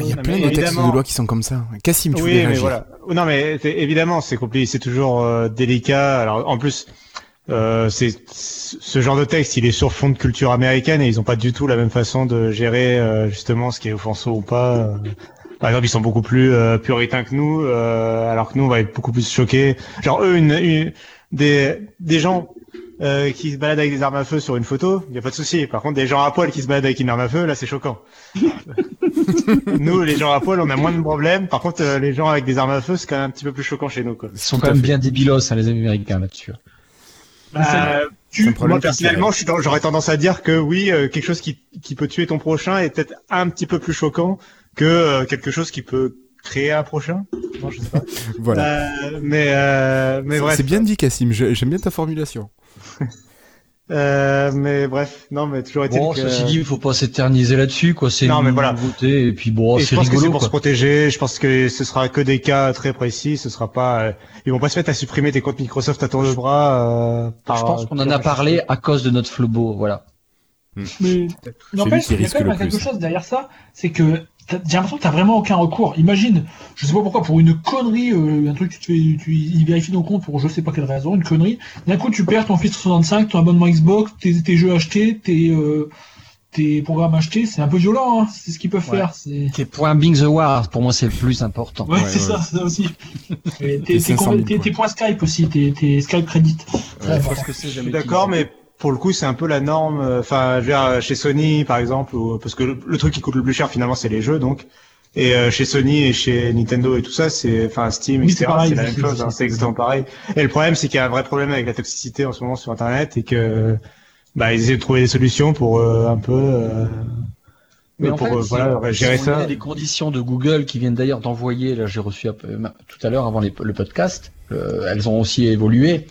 Il y a Non, plein de textes de loi qui sont comme ça. Cassim, tu Oui, voulais mais réagir voilà. Non, mais évidemment, c'est compliqué, c'est toujours euh, délicat. Alors, en plus, euh, c'est ce genre de texte, il est sur fond de culture américaine et ils ont pas du tout la même façon de gérer euh, justement ce qui est offensant ou pas. euh. Par exemple, ils sont beaucoup plus euh, puritains que nous, euh, alors que nous, on va être beaucoup plus choqués. Genre eux, une, une- des des gens euh, qui se baladent avec des armes à feu sur une photo, il y a pas de souci. Par contre, des gens à poil qui se baladent avec une arme à feu, là, c'est choquant. nous, les gens à poil, on a moins de problèmes. Par contre, euh, les gens avec des armes à feu, c'est quand même un petit peu plus choquant chez nous, quoi. Ils sont quand même bien débilos, hein, les Américains là-dessus. Euh, tu, moi personnellement, j'aurais tendance à dire que oui, euh, quelque chose qui, qui peut tuer ton prochain est peut-être un petit peu plus choquant que euh, quelque chose qui peut créer un prochain. Non, je sais pas. Voilà. Euh, mais euh, mais C'est- bref. C'est bien dit, Cassim. J'aime bien ta formulation. Euh, mais bref, non, mais toujours est-il Bon, que. ceci dit, il faut pas s'éterniser là-dessus, quoi. C'est Non, une mais voilà. nouveauté, et puis bon, Et je c'est pense que c'est rigolo, pour se protéger. Je pense que ce sera que des cas très précis. Ce sera pas. euh, ils vont pas se mettre à supprimer tes comptes Microsoft à tour de bras. Euh, Je pense qu'on en a parlé à cause de notre flobo, voilà. Mais n'empêche, il y a quand même quelque chose derrière ça, c'est que j'ai l'impression que t'as vraiment aucun recours. Imagine, je sais pas pourquoi, pour une connerie, euh, un truc, tu te fais, tu il vérifie ton compte pour je sais pas quelle raison, une connerie. D'un coup, tu perds ton Office 65, ton abonnement Xbox, tes, tes jeux achetés, tes, euh, tes programmes achetés. C'est un peu violent, hein. C'est ce qu'ils peuvent Ouais. faire. C'est... Tes points Bing the War, pour moi, c'est le plus important. Ouais, Ouais, c'est ouais. ça, c'est ça aussi. Tes, tes, 500 000 com- tes- points. tes points Skype aussi, tes, tes Skype Credit. Ouais, Ouais, Parce que c'est Je jamais suis d'accord, mais pour le coup, c'est un peu la norme. euh, Enfin, je veux dire, chez Sony, par exemple, parce que le, le truc qui coûte le plus cher, finalement, c'est les jeux. Donc, Et euh, chez Sony et chez Nintendo et tout ça, c'est, enfin Steam, etc. C'est la même chose, c'est- hein, c'est exactement pareil. Et le problème, c'est qu'il y a un vrai problème avec la toxicité en ce moment sur Internet et que, bah, ils essaient de trouver des solutions pour euh, un peu, euh, Mais en pour fait, euh, si- voilà si gérer on ça. les conditions de Google qui viennent d'ailleurs d'envoyer, là j'ai reçu tout à l'heure avant les- le podcast, euh, elles ont aussi évolué.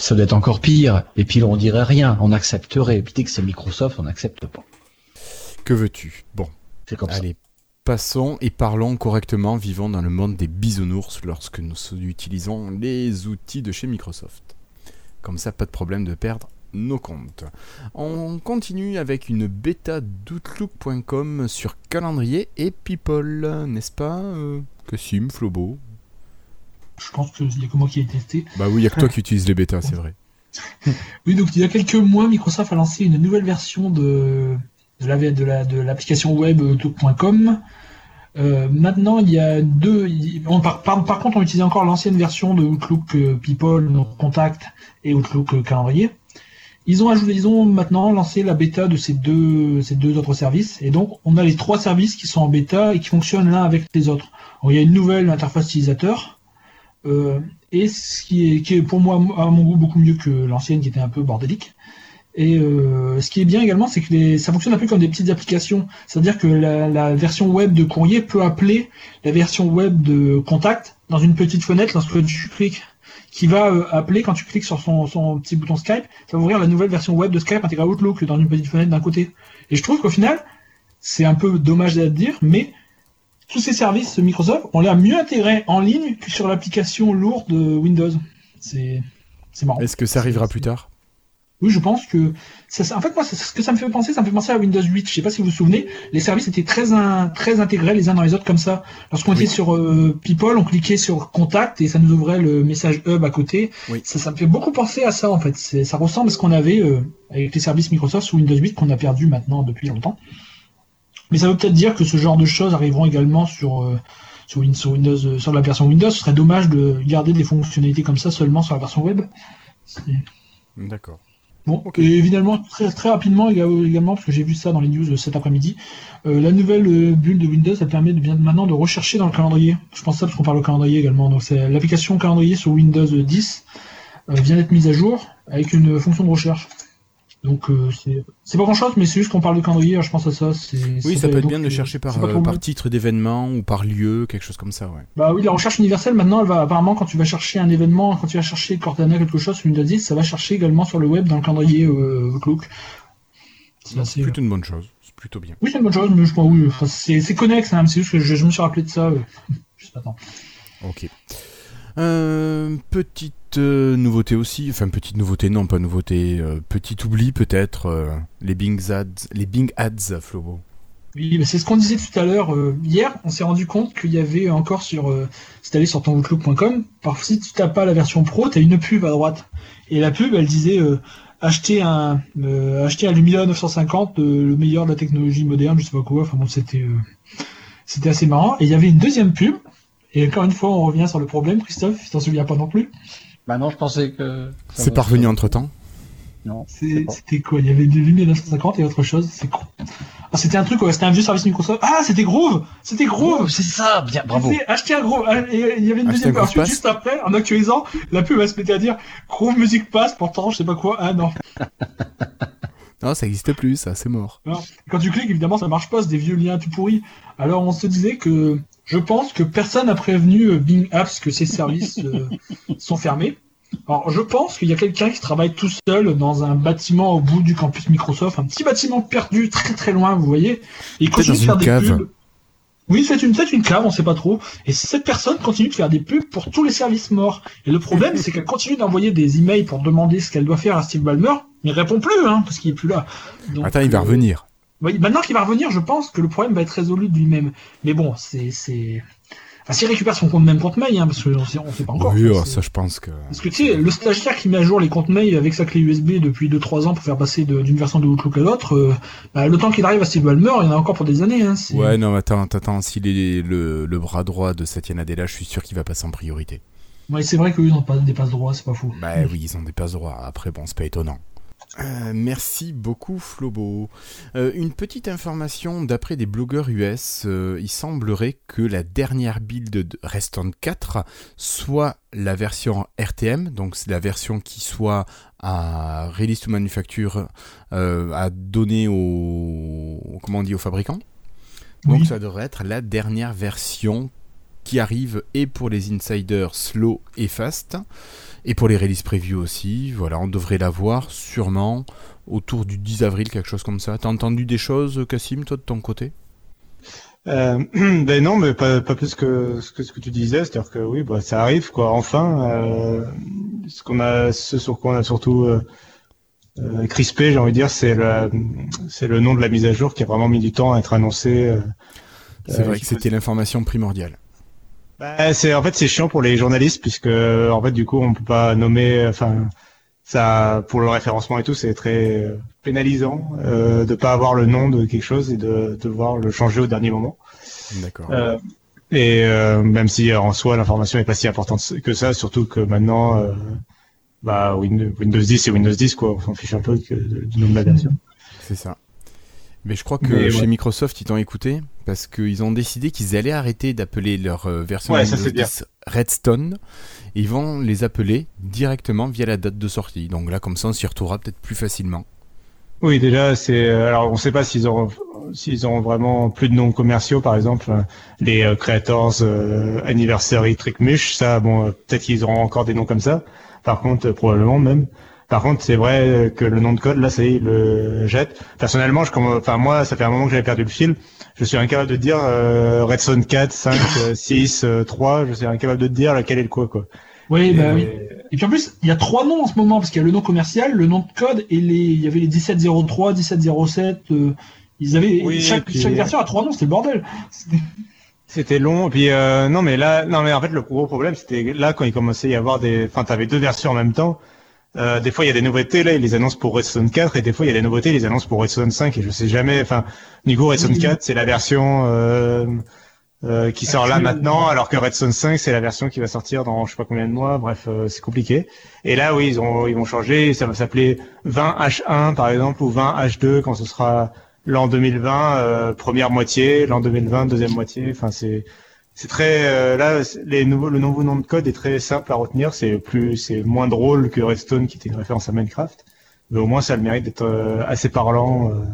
Ça doit être encore pire. Et puis on dirait rien, on accepterait. Et puis dès que c'est Microsoft, on n'accepte pas. Que veux-tu? Bon, C'est comme ça. allez, passons et parlons correctement, vivons dans le monde des bisounours lorsque nous utilisons les outils de chez Microsoft. Comme ça, pas de problème de perdre nos comptes. On continue avec une bêta d'outlook.com sur calendrier et people, n'est-ce pas? Euh, Sim, Flobo Je pense qu'il n'y a que moi qui ai testé. Bah oui, il y a que toi qui utilises les bêtas, c'est vrai. Oui, donc il y a quelques mois, Microsoft a lancé une nouvelle version de, de la de la de l'application web Outlook.com. Euh, maintenant, il y a deux. il- on- par, par, par contre, on utilisait encore l'ancienne version de Outlook euh, People, Contact et Outlook euh, Calendrier. Ils ont ajouté, ils ont maintenant lancé la bêta de ces deux, ces deux autres services. Et donc, on a les trois services qui sont en bêta et qui fonctionnent l'un avec les autres. Il y a une nouvelle interface utilisateur. Euh, et ce qui est, qui est pour moi, à mon goût, beaucoup mieux que l'ancienne qui était un peu bordélique. Et euh, ce qui est bien également, c'est que les, ça fonctionne un peu comme des petites applications. C'est-à-dire que la, la version web de courrier peut appeler la version web de contact dans une petite fenêtre lorsque tu cliques, qui va euh, appeler quand tu cliques sur son, son petit bouton Skype, ça va ouvrir la nouvelle version web de Skype intégrée à Outlook dans une petite fenêtre d'un côté. Et je trouve qu'au final, c'est un peu dommage à dire, mais tous ces services Microsoft, on les mieux intégrés en ligne que sur l'application lourde de Windows. C'est c'est marrant. Est-ce que ça arrivera plus tard? Oui, je pense que ça, en fait moi ce que ça me fait penser, ça me fait penser à Windows 8. Je sais pas si vous vous souvenez, les services étaient très très intégrés les uns dans les autres comme ça. Lorsqu'on Oui. était sur euh, People, on cliquait sur Contact et ça nous ouvrait le message Hub à côté. Oui. Ça, ça me fait beaucoup penser à ça en fait. Ça ressemble à ce qu'on avait euh, avec les services Microsoft sous Windows 8 qu'on a perdu maintenant depuis longtemps. Mais ça veut peut-être dire que ce genre de choses arriveront également sur euh, sur, Win- sur Windows, euh, sur la version Windows. Ce serait dommage de garder des fonctionnalités comme ça seulement sur la version web. D'accord. Bon, et évidemment, très, très rapidement éga- également, parce que j'ai vu ça dans les news euh, cet après-midi, euh, la nouvelle bulle de Windows, elle permet de bien maintenant de rechercher dans le calendrier. Je pense ça parce qu'on parle au calendrier également. Donc c'est l'application calendrier sur Windows 10 euh, vient d'être mise à jour avec une fonction de recherche. Donc euh, c'est pas grand-chose, mais c'est juste qu'on parle de calendrier. alors je pense à ça. Oui, ça peut être donc, bien de euh, chercher par, pas euh, par titre d'événement ou par lieu, quelque chose comme ça, ouais. Bah oui, la recherche universelle, maintenant, elle va apparemment, quand tu vas chercher un événement, quand tu vas chercher Cortana, quelque chose sur Windows 10, ça va chercher également sur le web dans le calendrier euh, Outlook. C'est assez, euh, plutôt une bonne chose, c'est plutôt bien. Oui, c'est une bonne chose, mais je crois, oui, enfin, c'est connexe, hein, c'est juste que je, je me suis rappelé de ça. euh, juste maintenant. Ok. Euh, petite euh, nouveauté aussi, enfin petite nouveauté, non pas nouveauté, euh, petit oubli peut-être, euh, les Bing Ads, les Bing Ads, Flobo. Oui, mais c'est ce qu'on disait tout à l'heure. hier, on s'est rendu compte qu'il y avait encore sur, euh, si sur ton outlook.com, parfois si tu tapes pas la version pro, t'as une pub à droite. Et la pub, elle disait acheter un, acheter un Lumia 950, euh, le meilleur de la technologie moderne, je sais pas quoi. Enfin bon, c'était, c'était assez marrant. Et il y avait une deuxième pub. Et encore une fois, on revient sur le problème, Christophe, tu t'en souviens pas non plus. Bah non, je pensais que. C'est parvenu entre temps Non. C'était quoi? Il y avait du Lumia 950 et autre chose? C'est con. Ah, c'était un truc, ouais, c'était un vieux service Microsoft. Ah, c'était Groove C'était Groove Oh, c'est ça, bien, bravo. Acheter un gros. ah, et Il y avait une Acheter deuxième Groove version juste après, en actualisant, la pub va se mettre à dire Groove Music Pass, pourtant je sais pas quoi. Ah non. Non, ça n'existe plus, ça, c'est mort. Quand tu cliques, évidemment, ça marche pas, c'est des vieux liens tout pourris. Alors on se disait que je pense que personne n'a prévenu euh, Bing Apps que ces services euh, sont fermés. Alors je pense qu'il y a quelqu'un qui travaille tout seul dans un bâtiment au bout du campus Microsoft, un petit bâtiment perdu très très loin, vous voyez. Et il continue de faire des cave. pubs. Oui, c'est une, c'est une cave, on sait pas trop. Et cette personne continue de faire des pubs pour tous les services morts. Et le problème, c'est qu'elle continue d'envoyer des emails pour demander ce qu'elle doit faire à Steve Ballmer, mais il répond plus, hein, parce qu'il est plus là. Donc, Attends, il va euh, revenir. Maintenant qu'il va revenir, je pense que le problème va être résolu de lui-même. Mais bon, c'est, enfin, s'il récupère son compte même compte mail, hein, parce qu'on sait, on sait pas encore. oui, ça, je pense que. Parce que tu sais, le stagiaire qui met à jour les comptes mail avec sa clé USB depuis 2-3 ans pour faire passer d'une version de Outlook à l'autre, euh, bah, le temps qu'il arrive à Steve Ballmer, il y en a encore pour des années. Hein, Ouais, non, attends, attends, s'il est le, le bras droit de Satya Nadella, je suis sûr qu'il va passer en priorité. Ouais, c'est vrai qu'eux, ils n'ont pas des passes droits, c'est pas fou. Bah oui, ils ont des passes droits. Après, bon, c'est pas étonnant. Euh, merci beaucoup Flobo. Euh, une petite information d'après des blogueurs US, euh, il semblerait que la dernière build de Reston 4 soit la version RTM, donc c'est la version qui soit à release to manufacture à donner au comment on dit aux fabricants. Donc Oui. ça devrait être la dernière version qui arrive et pour les insiders slow et fast et pour les release preview aussi. Voilà, on devrait la voir sûrement autour du 10 avril, quelque chose comme ça. T'as entendu des choses, Cassim, toi de ton côté? Euh, ben non, mais pas, pas plus que ce que ce que tu disais, c'est-à-dire que oui, bah ça arrive quoi. Enfin, euh, ce qu'on a, ce sur quoi on a surtout euh, crispé, j'ai envie de dire, c'est le c'est le nom de la mise à jour qui a vraiment mis du temps à être annoncé. C'est vrai que c'était l'information primordiale. Bah, c'est en fait c'est chiant pour les journalistes puisque en fait du coup on peut pas nommer enfin ça pour le référencement et tout c'est très euh, pénalisant euh, de pas avoir le nom de quelque chose et de devoir le changer au dernier moment. D'accord. Euh, et euh, même si euh, en soi l'information est pas si importante que ça, surtout que maintenant euh, bah Win- Windows 10 et Windows 10 quoi, on s'en fiche un peu que, du nom de la version. C'est ça. Mais je crois que Mais chez ouais. Microsoft, ils t'ont écouté parce qu'ils ont décidé qu'ils allaient arrêter d'appeler leur euh, version Ouais, Windows c'est bien. 10 Redstone. Ils vont les appeler directement via la date de sortie. Donc là, comme ça, on s'y retrouvera peut-être plus facilement. Oui, déjà, c'est euh, alors on sait pas s'ils auront s'ils auront vraiment plus de noms commerciaux, par exemple euh, les euh, Creators euh, Anniversary Trickmush, ça, bon, peut-être qu'ils auront encore des noms comme ça. Par contre, euh, probablement même. Par contre, c'est vrai euh, que le nom de code, là, ça y est, il le jette. Personnellement, je, enfin moi, ça fait un moment que j'avais perdu le fil. Je suis incapable de dire euh, Redstone 4, 5, euh, 6, euh, 3. Je suis incapable de dire lequel est le quoi, quoi. Oui, bah Et- oui. Et puis en plus, il y a trois noms en ce moment, parce qu'il y a le nom commercial, le nom de code, et les, il y avait les 1703, 1707, euh, ils avaient, Oui, chaque, puis- chaque version a trois noms, c'était le bordel. C'était- C'était long, et puis euh, non mais là, non mais en fait le gros problème c'était là quand il commençait à y avoir des, enfin t'avais deux versions en même temps. Euh, des fois il y a des nouveautés là, ils les annoncent pour Redstone 4 et des fois il y a des nouveautés, ils les annoncent pour Redstone 5 et je sais jamais. Enfin, du coup Redstone Oui. 4 c'est la version euh, euh, qui sort là maintenant, alors que Redstone 5 c'est la version qui va sortir dans je sais pas combien de mois. Bref, euh, c'est compliqué. Et là oui ils ont ils vont changer, ça va s'appeler 20H1 par exemple ou 20H2 quand ce sera l'an 2020 euh, première moitié, l'an 2020 deuxième moitié. Enfin c'est c'est très euh, là c'est- les nouveaux le nouveau nom de code est très simple à retenir. C'est plus c'est moins drôle que Redstone qui était une référence à Minecraft, mais au moins ça a le mérite d'être euh, assez parlant. euh.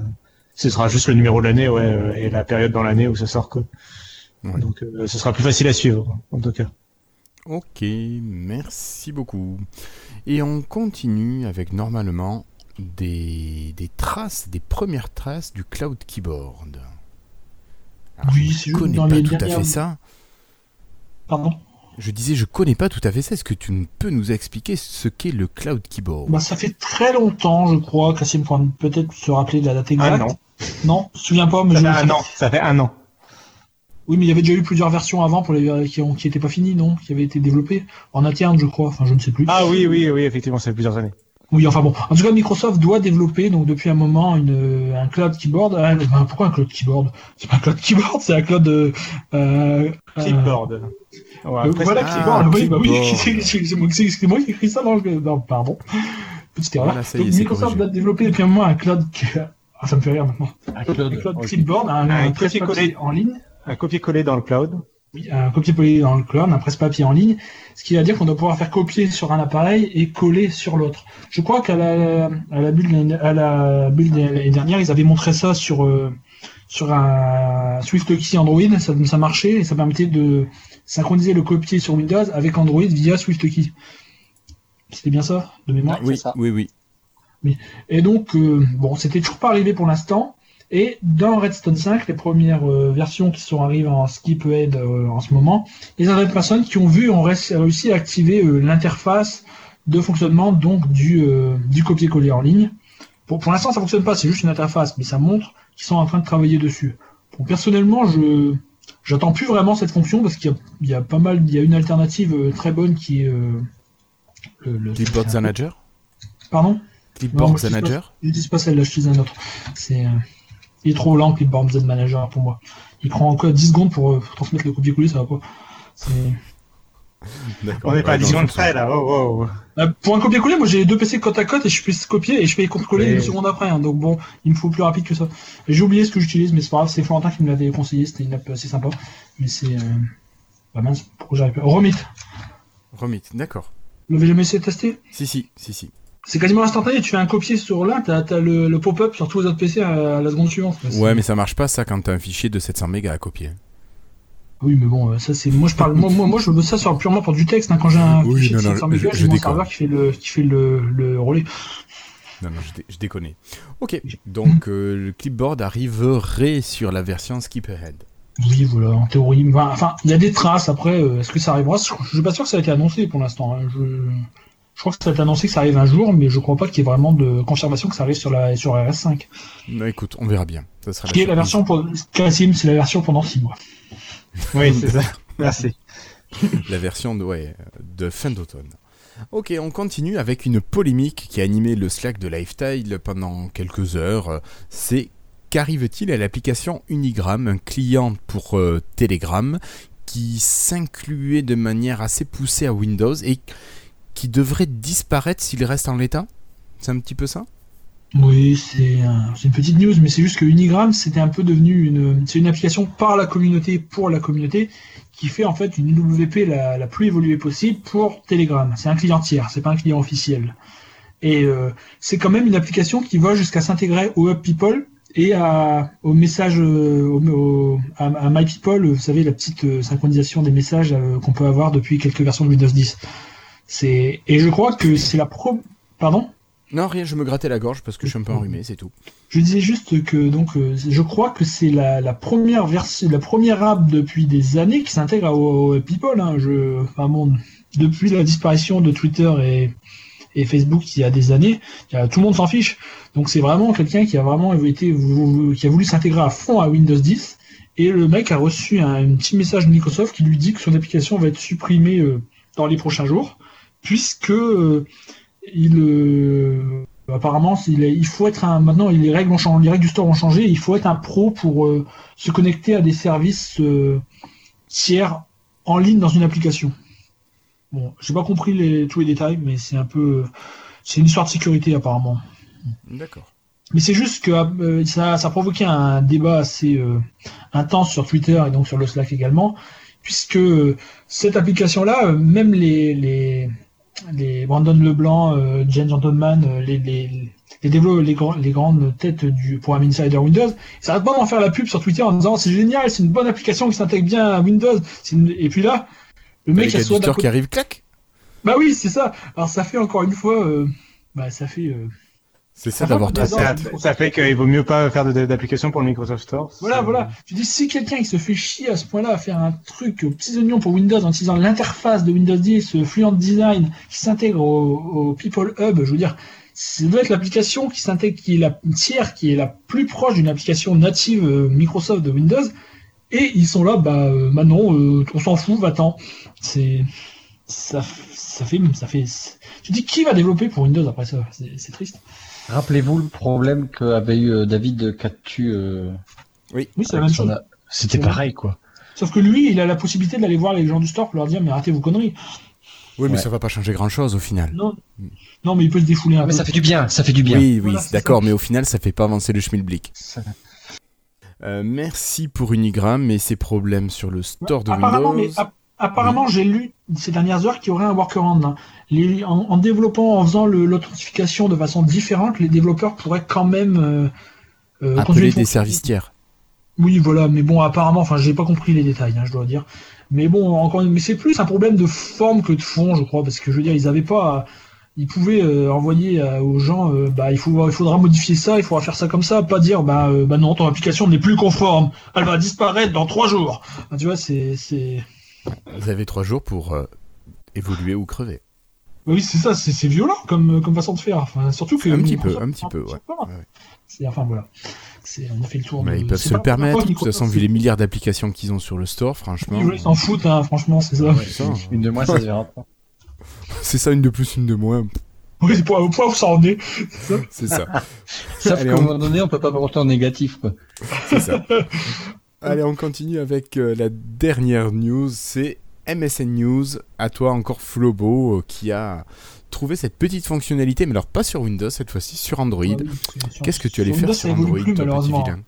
ce sera juste le numéro de l'année ouais et la période dans l'année où ça sort quoi. Ouais. Donc ce sera plus facile à suivre en tout cas. Ok, merci beaucoup. Et on continue avec normalement des, des traces, des premières traces du Cloud Keyboard. Alors, Oui, je ne connais pas tout à fait ça. Pardon Je disais, je connais pas tout à fait ça. Est-ce que tu peux nous expliquer ce qu'est le Cloud Keyboard? Bah, ça fait très longtemps, je crois, Cassim pourra peut-être se rappeler de la date exacte. Un an. Non, je me souviens pas, mais Ça je... fait un an. Ça fait un an. Oui, mais il y avait déjà eu plusieurs versions avant pour les qui ont qui étaient pas finies, non? Qui avaient été développées en interne, je crois. Enfin, je ne sais plus. Ah oui oui oui effectivement ça fait plusieurs années. Oui, enfin bon. En tout cas, Microsoft doit développer donc depuis un moment une, un cloud keyboard. Ah, ben, pourquoi un cloud keyboard? C'est pas un cloud keyboard, c'est un cloud. Euh, euh, Clipboard. Ouais, voilà, Ah. Oui, bah c'est moi, qui écris ça dans le. Non, pardon. Petite erreur. Voilà, ça est, Microsoft doit développer depuis un moment un cloud. qui- Ah, ça me fait rire maintenant. Un cloud, clipboard, un, Un un copier-coller. en ligne. un copier-coller dans le cloud. Oui, un copier-coller dans le cloud, un presse-papier en ligne, ce qui veut dire qu'on doit pouvoir faire copier sur un appareil et coller sur l'autre. Je crois qu'à la, à la l'année- à la l'année dernière, ils avaient montré ça sur, euh, sur un SwiftKey Android, ça, ça marchait et ça permettait de synchroniser le copier sur Windows avec Android via SwiftKey. C'était bien ça, de mémoire? Oui, ça. oui, oui. et donc, euh, bon, c'était toujours pas arrivé pour l'instant. Et dans Redstone 5, les premières euh, versions qui sont arrivées en skip ahead euh, en ce moment, il y a des personnes qui ont vu, ont ré- réussi à activer euh, l'interface de fonctionnement donc du, euh, du copier-coller en ligne. Pour, pour l'instant, ça fonctionne pas, c'est juste une interface, mais ça montre qu'ils sont en train de travailler dessus. Bon, personnellement, je j'attends plus vraiment cette fonction parce qu'il y a, il y a pas mal, il y a une alternative très bonne qui est le, le- Clipboard Manager Pardon? Clipboard moi, je sais pas. Manager celle-là, j'utilise un autre. C'est, il est trop lent, Clipboard Z Manager pour moi. Il prend encore 10 secondes pour, euh, pour transmettre le copier-coller, ça va pas. C'est-. On n'est pas à Ouais, 10 non, secondes près là. Oh, oh. Euh, pour un copier-coller, moi j'ai deux PC côte à côte et je fais copier et je fais copier-coller une seconde après. hein. donc bon, il me faut plus rapide que ça. J'ai oublié ce que j'utilise, mais c'est pas grave, c'est Florentin qui me l'avait conseillé, c'était une app assez sympa. Mais c'est. Euh... Bah mince, pourquoi j'arrive pas? Remit, Remit, d'accord. vous l'avez jamais essayé de tester? Si, si, si, si. C'est quasiment instantané, tu fais un copier sur l'un, t'as as le, le pop-up sur tous les autres PC à, la seconde suivante. quoi. Ouais, mais ça marche pas ça quand t'as un fichier de 700 mégas à copier. Oui, mais bon, euh, ça c'est. Moi je parle. moi, moi, moi je veux ça sur, purement pour du texte. hein. Quand j'ai un Oui, fichier non, de non, 700 je- mégas, j'ai mon déconne. serveur qui fait le, qui fait le, le relais. Non, non, je, dé- je déconnais. Ok, donc euh, le clipboard arriverait sur la version Skip Ahead. Oui, voilà, en théorie. Enfin, il y a des traces après. euh, Est-ce que ça arrivera? Je je suis pas sûr que ça a été annoncé pour l'instant. hein. Je... je crois que ça a été annoncé que ça arrive un jour, mais je crois pas qu'il y ait vraiment de confirmation que ça arrive sur la sur RS5. Non, écoute, on verra bien. Ça sera Qui est la surprise. version pour Cassim, c'est la version pendant 6 mois. Oui, c'est ça. Merci. la version de, ouais, de fin d'automne. Ok, on continue avec une polémique qui a animé le Slack de Lifestyle pendant quelques heures. C'est qu'arrive-t-il à l'application Unigram, un client pour euh, Telegram, qui s'incluait de manière assez poussée à Windows et qui devrait disparaître s'il reste en l'état? C'est un petit peu ça? Oui, c'est un- c'est une petite news, mais c'est juste que Unigram, c'était un peu devenu une, c'est une application par la communauté, pour la communauté, qui fait en fait une UWP la, la plus évoluée possible pour Telegram. C'est un client tiers, c'est pas un client officiel. Et euh, c'est quand même une application qui va jusqu'à s'intégrer au Hub People et à, au message, euh, à, My People, vous savez, la petite euh, synchronisation des messages qu'on peut avoir depuis quelques versions de Windows 10. C'est, et je crois que c'est la pro, pardon? Non, rien, je me grattais la gorge parce que je suis un peu enrhumé, c'est tout. Je disais juste que donc euh, je crois que c'est la, la première version, la première app depuis des années qui s'intègre au, People. Hein, je, enfin bon, depuis la disparition de Twitter et, et Facebook il y a des années, tout le monde s'en fiche. Donc c'est vraiment quelqu'un qui a vraiment été, qui a voulu s'intégrer à fond à Windows 10. Et le mec a reçu un, un petit message de Microsoft qui lui dit que son application va être supprimée euh, dans les prochains jours, puisque euh, il euh, apparemment il, est- il faut être un maintenant les règles ont changé, les règles du store ont changé, il faut être un pro pour euh, se connecter à des services tiers en ligne dans une application. Bon, j'ai pas compris les, tous les détails, mais c'est un peu c'est une histoire de sécurité apparemment. D'accord. Mais c'est juste que euh, ça, ça a provoqué un débat assez euh, intense sur Twitter et donc sur le Slack également, puisque cette application-là, euh, même les, les, les Brandon Leblanc, euh, Jen Gentleman, euh, les, les, les, développeurs, les, grands- les grandes têtes du programme Insider Windows, ça arrête pas d'en faire la pub sur Twitter en disant c'est génial, c'est une bonne application qui s'intègre bien à Windows. Une- Et puis là, le mec store côté- qui arrive, clac Bah oui, c'est ça. Alors ça fait encore une fois, euh, bah ça fait. euh, C'est ça Ça d'avoir trop Ça, ans. de ça fait qu'il vaut mieux pas faire de- d'application pour le Microsoft Store. Voilà, voilà. Tu dis, si quelqu'un qui se fait chier à ce point-là à faire un truc aux petits oignons pour Windows en utilisant l'interface de Windows 10, euh, Fluent Design, qui s'intègre au, au People Hub, je veux dire, ça doit être l'application qui s'intègre, qui est la tiers, qui est la plus proche d'une application native euh, Microsoft de Windows. Et ils sont là, bah, euh, bah non, euh, on s'en fout, va-t'en. C'est, ça, ça fait, ça fait, tu dis qui va développer pour Windows après ça? C'est triste. Rappelez-vous le problème qu'avait eu euh, David Catu. euh, Oui, c'est la avec même son chose. a- C'était pareil, quoi. Sauf que lui, il a la possibilité d'aller voir les gens du store pour leur dire, mais arrêtez vos conneries. Oui, mais Ouais. ça va pas changer grand chose au final. Non, non, mais il peut se défouler un Mais peu. ça fait du bien, ça fait du bien. Oui, oui, Voilà, d'accord, mais au final, ça fait pas avancer le schmilblick. Ça- Euh, merci pour Unigram et ses problèmes sur le store de apparemment, Windows. mais, apparemment, j'ai lu ces dernières heures qu'il y aurait un workaround. hein. Les- en, en développant, en faisant l'authentification de façon différente, les développeurs pourraient quand même euh, euh, Appeler de des services tiers. Oui, voilà, mais bon, apparemment, enfin, j'ai pas compris les détails, hein, je dois dire. Mais bon, encore, une- mais c'est plus un problème de forme que de fond, je crois, parce que je veux dire, ils avaient pas, ils pouvaient euh, envoyer euh, aux gens, euh, bah, il faut, il faudra modifier ça, il faudra faire ça comme ça, pas dire, bah, euh, bah non, ton application n'est plus conforme, elle va disparaître dans trois jours. Tu vois, c'est, c'est, Vous avez trois jours pour euh, évoluer ou crever. oui, c'est ça, c'est, violent comme, comme façon de faire. Enfin, surtout que Un petit peu, un petit peu, ouais. Enfin voilà, on a fait le tour. Mais de- ils peuvent se le permettre. De toute façon, vu les milliards d'applications qu'ils ont sur le store, franchement, Ils s'en foutent, hein, franchement, c'est ça. ça. Une de moins, ça se verra pas. C'est ça, une de plus, une de moins. Oui, c'est pour, au point où ça en est. C'est ça. Sauf qu'à un moment donné, on peut pas porter en négatif, quoi. C'est ça. Allez, on continue avec euh, la dernière news. C'est MSN News. À toi encore Flobo euh, qui a trouvé cette petite fonctionnalité, mais alors pas sur Windows cette fois-ci, sur Android. Ah oui. Qu'est-ce que tu allais faire sur Android, plus, toi, petit vilain?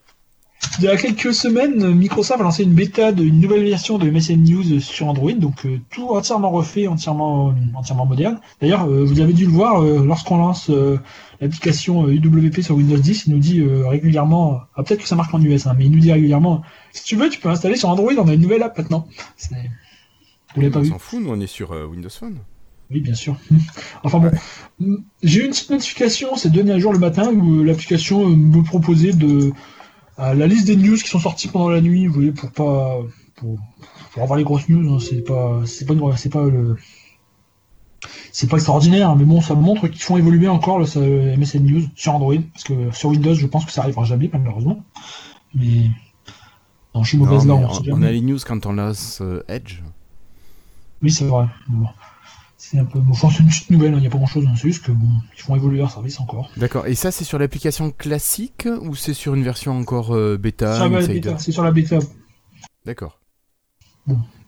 Il y a quelques semaines, Microsoft a lancé une bêta d'une nouvelle version de MSN News sur Android, donc euh, tout entièrement refait, entièrement, entièrement moderne. D'ailleurs, euh, vous avez dû le voir, euh, lorsqu'on lance euh, l'application euh, UWP sur Windows 10, il nous dit euh, régulièrement, ah, peut-être que ça marche en US, hein, mais il nous dit régulièrement, si tu veux, tu peux installer sur Android, on a une nouvelle app maintenant. Vous l'avez pas On vu s'en fout, nous on est sur euh, Windows Phone. Oui, bien sûr. Enfin bon, j'ai eu une petite notification ces deux derniers jours le matin où euh, l'application euh, me proposait de euh, la liste des news qui sont sorties pendant la nuit. Vous voyez, pour pas pour, pour avoir les grosses news, hein, c'est pas c'est pas c'est pas le c'est pas extraordinaire, mais bon, ça montre qu'ils font évoluer encore le MSN News sur Android, parce que sur Windows, je pense que ça arrivera jamais, malheureusement. Mais non, je suis mauvaise Non, là, on on, a les news quand on lance euh, Edge. Oui, c'est vrai. Bon. C'est un peu. Bon, enfin, c'est une petite nouvelle, il n'y a pas grand chose. C'est juste que bon, ils font évoluer leur service encore. D'accord. Et ça, c'est sur l'application classique ou c'est sur une version encore euh, bêta, Ça va, la Insider bêta, c'est sur la bêta. D'accord.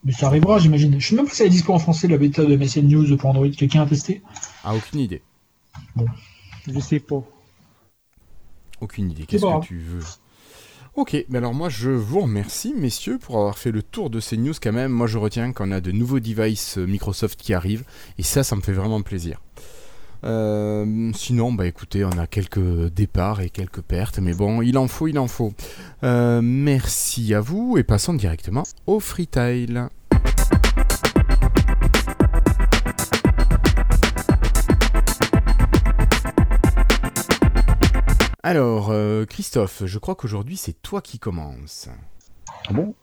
Mais ça arrivera, j'imagine. Je sais même pas si ça est dispo en français, la bêta de MSN News pour Android. Quelqu'un a testé? Ah, aucune idée. Je sais pas. Aucune idée. Qu'est-ce que tu veux? Ok, mais alors moi je vous remercie messieurs pour avoir fait le tour de ces news quand même. Moi je retiens qu'on a de nouveaux devices euh, Microsoft qui arrivent et ça ça me fait vraiment plaisir. Euh, sinon bah écoutez on a quelques départs et quelques pertes mais bon il en faut il en faut. Euh, merci à vous et passons directement au freetail. Alors, euh, Christophe, je crois qu'aujourd'hui c'est toi qui commences. Ah bon?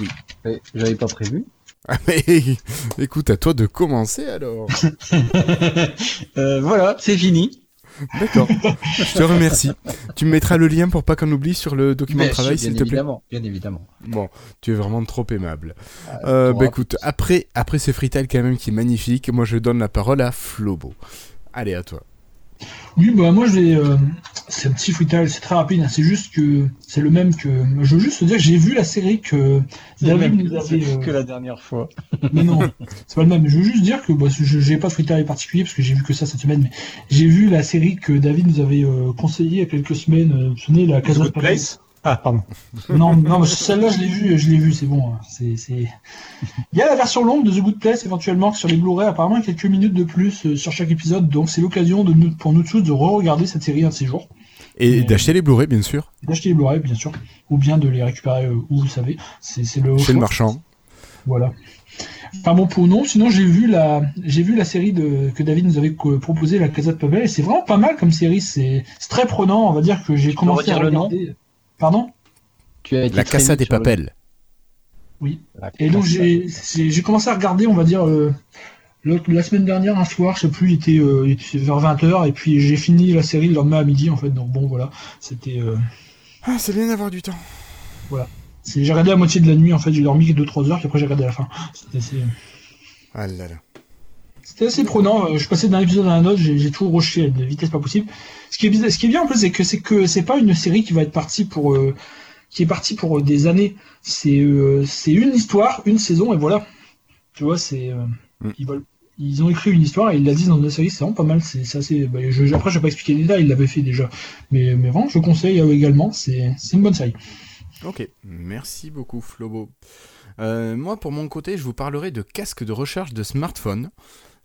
Oui. Eh, J'avais pas prévu. Ah, mais écoute, à toi de commencer alors. Euh, voilà, c'est fini. D'accord. Je te remercie. Tu me mettras le lien pour pas qu'on oublie sur le document de travail, s'il te plaît. évidemment, bien évidemment. Bon, tu es vraiment trop aimable. Euh, Euh, bah écoute, après, après ce freestyle quand même qui est magnifique, moi je donne la parole à Flobo. Allez, à toi. Oui, bah moi, je vais. euh, c'est un petit freestyle, c'est très rapide. hein, C'est juste que c'est le même que. Je veux juste te dire que j'ai vu la série que David nous avait. euh, que la dernière fois. Mais non, c'est pas le même. Je veux juste dire que bah, je j'ai pas de freestyle particulier parce que j'ai vu que ça cette semaine, mais j'ai vu la série que David nous avait euh, conseillé il y a quelques semaines. euh, Vous vous souvenez, la Casa de Place Ah, pardon. Non, non, mais celle-là, je l'ai vue, je l'ai vue, c'est bon. hein. C'est. Il y a la version longue de The Good Place éventuellement sur les Blu-ray, apparemment quelques minutes de plus euh, sur chaque épisode, donc c'est l'occasion de nous, pour nous tous de re-regarder cette série un de ces jours. Et Mais- d'acheter les Blu-ray, bien sûr, D'acheter les Blu-ray, bien sûr, ou bien de les récupérer euh, où vous savez. C'est, le chez le marchand. Voilà. Enfin bon pour non, sinon j'ai vu la j'ai vu la série de que David nous avait co- proposé la Casa de Papel et c'est vraiment pas mal comme série, c'est c'est très prenant, on va dire que j'ai commencé à le nom regarder. Pardon? Tu as été La Casa des le- Papels. La Et donc j'ai commencé à regarder, on va dire euh, la semaine dernière un soir, je sais plus, il était, euh, il était vers 20h et puis j'ai fini la série le lendemain à midi en fait. Donc bon voilà, c'était euh, Ah, c'est bien d'avoir du temps. c'est j'ai regardé la moitié de la nuit en fait, j'ai dormi 2 3 heures puis après j'ai regardé la fin. C'était assez Ah là là. C'était assez prenant. euh, Je passais d'un épisode à un autre, j'ai j'ai tout rushé à une vitesse pas possible. Ce qui est, bizarre- ce qui est bien en plus, c'est que c'est que c'est pas une série qui va être partie pour euh, qui est partie pour euh, des années. C'est euh, c'est une histoire, une saison et voilà. Tu vois, c'est Mm. ils veulent ils ont écrit une histoire et ils la disent dans la série, c'est vraiment pas mal. C'est assez. bah, je, après, je vais pas expliquer les détails, ils l'avaient fait déjà. Mais mais vraiment, je conseille également. C'est une bonne série. Ok, merci beaucoup Flobo. Euh, moi, pour mon côté, je vous parlerai de casque de recharge de smartphone.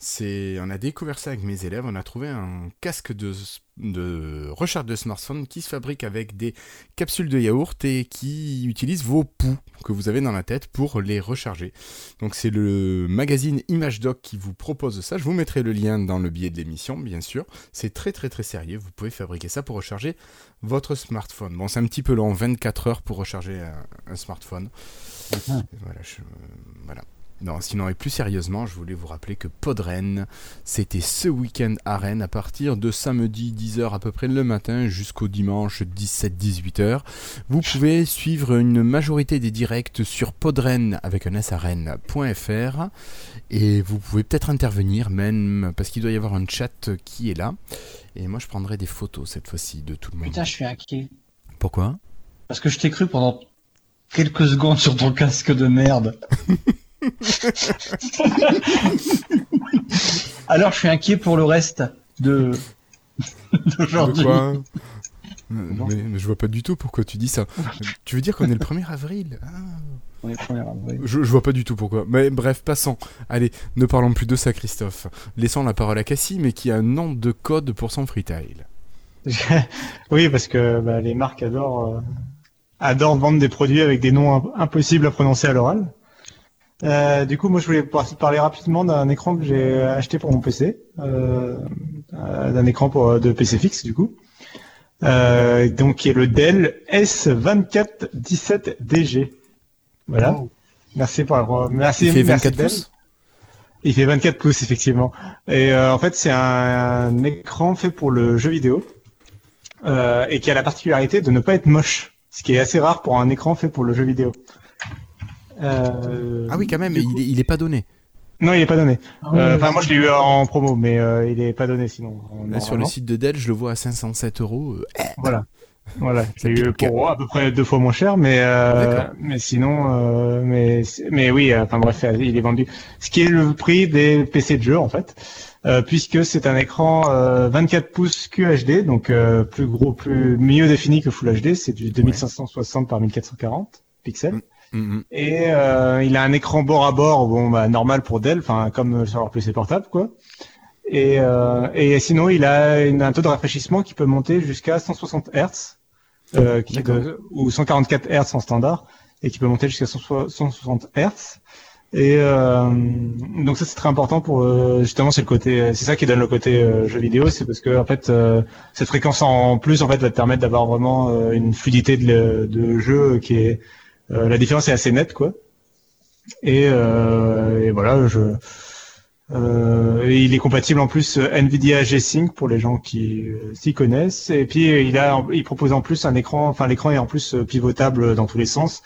C'est, on a découvert ça avec mes élèves. On a trouvé un casque de, de recharge de smartphone qui se fabrique avec des capsules de yaourt et qui utilise vos poux que vous avez dans la tête pour les recharger. Donc c'est le magazine ImageDoc qui vous propose ça. Je vous mettrai le lien dans le billet de l'émission, bien sûr. C'est très très très sérieux. Vous pouvez fabriquer ça pour recharger votre smartphone. Bon, c'est un petit peu long, 24 heures pour recharger un, un smartphone. Mhm. Voilà, je- euh, voilà. Non, sinon, et plus sérieusement, je voulais vous rappeler que Podren, c'était ce week-end à Rennes à partir de samedi 10h à peu près le matin jusqu'au dimanche 17-18h. Vous pouvez suivre une majorité des directs sur podren avec un s à rennes.fr et vous pouvez peut-être intervenir même parce qu'il doit y avoir un chat qui est là. Et moi, je prendrai des photos cette fois-ci de tout le monde. Putain, je suis inquiet. Pourquoi? Parce que je t'ai cru pendant quelques secondes sur ton casque de merde. Alors, je suis inquiet pour le reste de d'aujourd'hui. quoi mais, mais je vois pas du tout pourquoi tu dis ça. tu veux dire qu'on est le 1er avril? Ah. On est premier avril. je, je vois pas du tout pourquoi. Mais bref, passons. Allez, ne parlons plus de ça, Christophe. Laissons la parole à Cassie, mais qui a un nom de code pour son freetail. oui, parce que bah, les marques adorent, euh, adorent vendre des produits avec des noms imp- impossibles à prononcer à l'oral. Euh, du coup, moi, je voulais par- parler rapidement d'un écran que j'ai acheté pour mon PC, euh, euh, d'un écran pour, de PC fixe, du coup. Euh, donc, qui est le Dell S2417DG. Voilà. Merci pour la... Merci, Il fait merci 24 Dell. pouces? Il fait 24 pouces effectivement. Et euh, en fait, c'est un, un écran fait pour le jeu vidéo euh, et qui a la particularité de ne pas être moche, ce qui est assez rare pour un écran fait pour le jeu vidéo. Euh, Ah oui, quand même, il est, il est pas donné. Non, il est pas donné. Ah Euh, Enfin, moi, je l'ai eu en promo, mais euh, il est pas donné sinon. Là, sur le site de Dell, je le vois à 507 euros. Euh, Voilà. Voilà, j'ai eu pour à peu près deux fois moins cher, mais euh, mais sinon, euh, mais mais oui, enfin bref, il est vendu. Ce qui est le prix des PC de jeu en fait, euh, puisque c'est un écran euh, 24 pouces QHD, donc euh, plus gros, plus mieux défini que Full HD, c'est du 2560 par 1440 pixels. mm, mm. Et euh, il a un écran bord à bord, bon bah normal pour Dell, enfin comme sur leur PC portable quoi. Et, euh, et sinon il a une- un taux de rafraîchissement qui peut monter jusqu'à 160 Hz, euh, qui ou 144 Hz en standard, et qui peut monter jusqu'à 160 160 Hz. Et euh, donc ça c'est très important pour euh, justement c'est le côté c'est ça qui donne le côté euh, jeu vidéo c'est parce que en fait euh, cette fréquence en plus en fait va te permettre d'avoir vraiment une fluidité de, de jeu qui est la différence est assez nette, quoi. Et, euh, voilà, je. Euh, il est compatible en plus euh, Nvidia G-Sync pour les gens qui euh, s'y connaissent. Et puis euh, il a, il propose en plus un écran, enfin l'écran est en plus euh, pivotable dans tous les sens.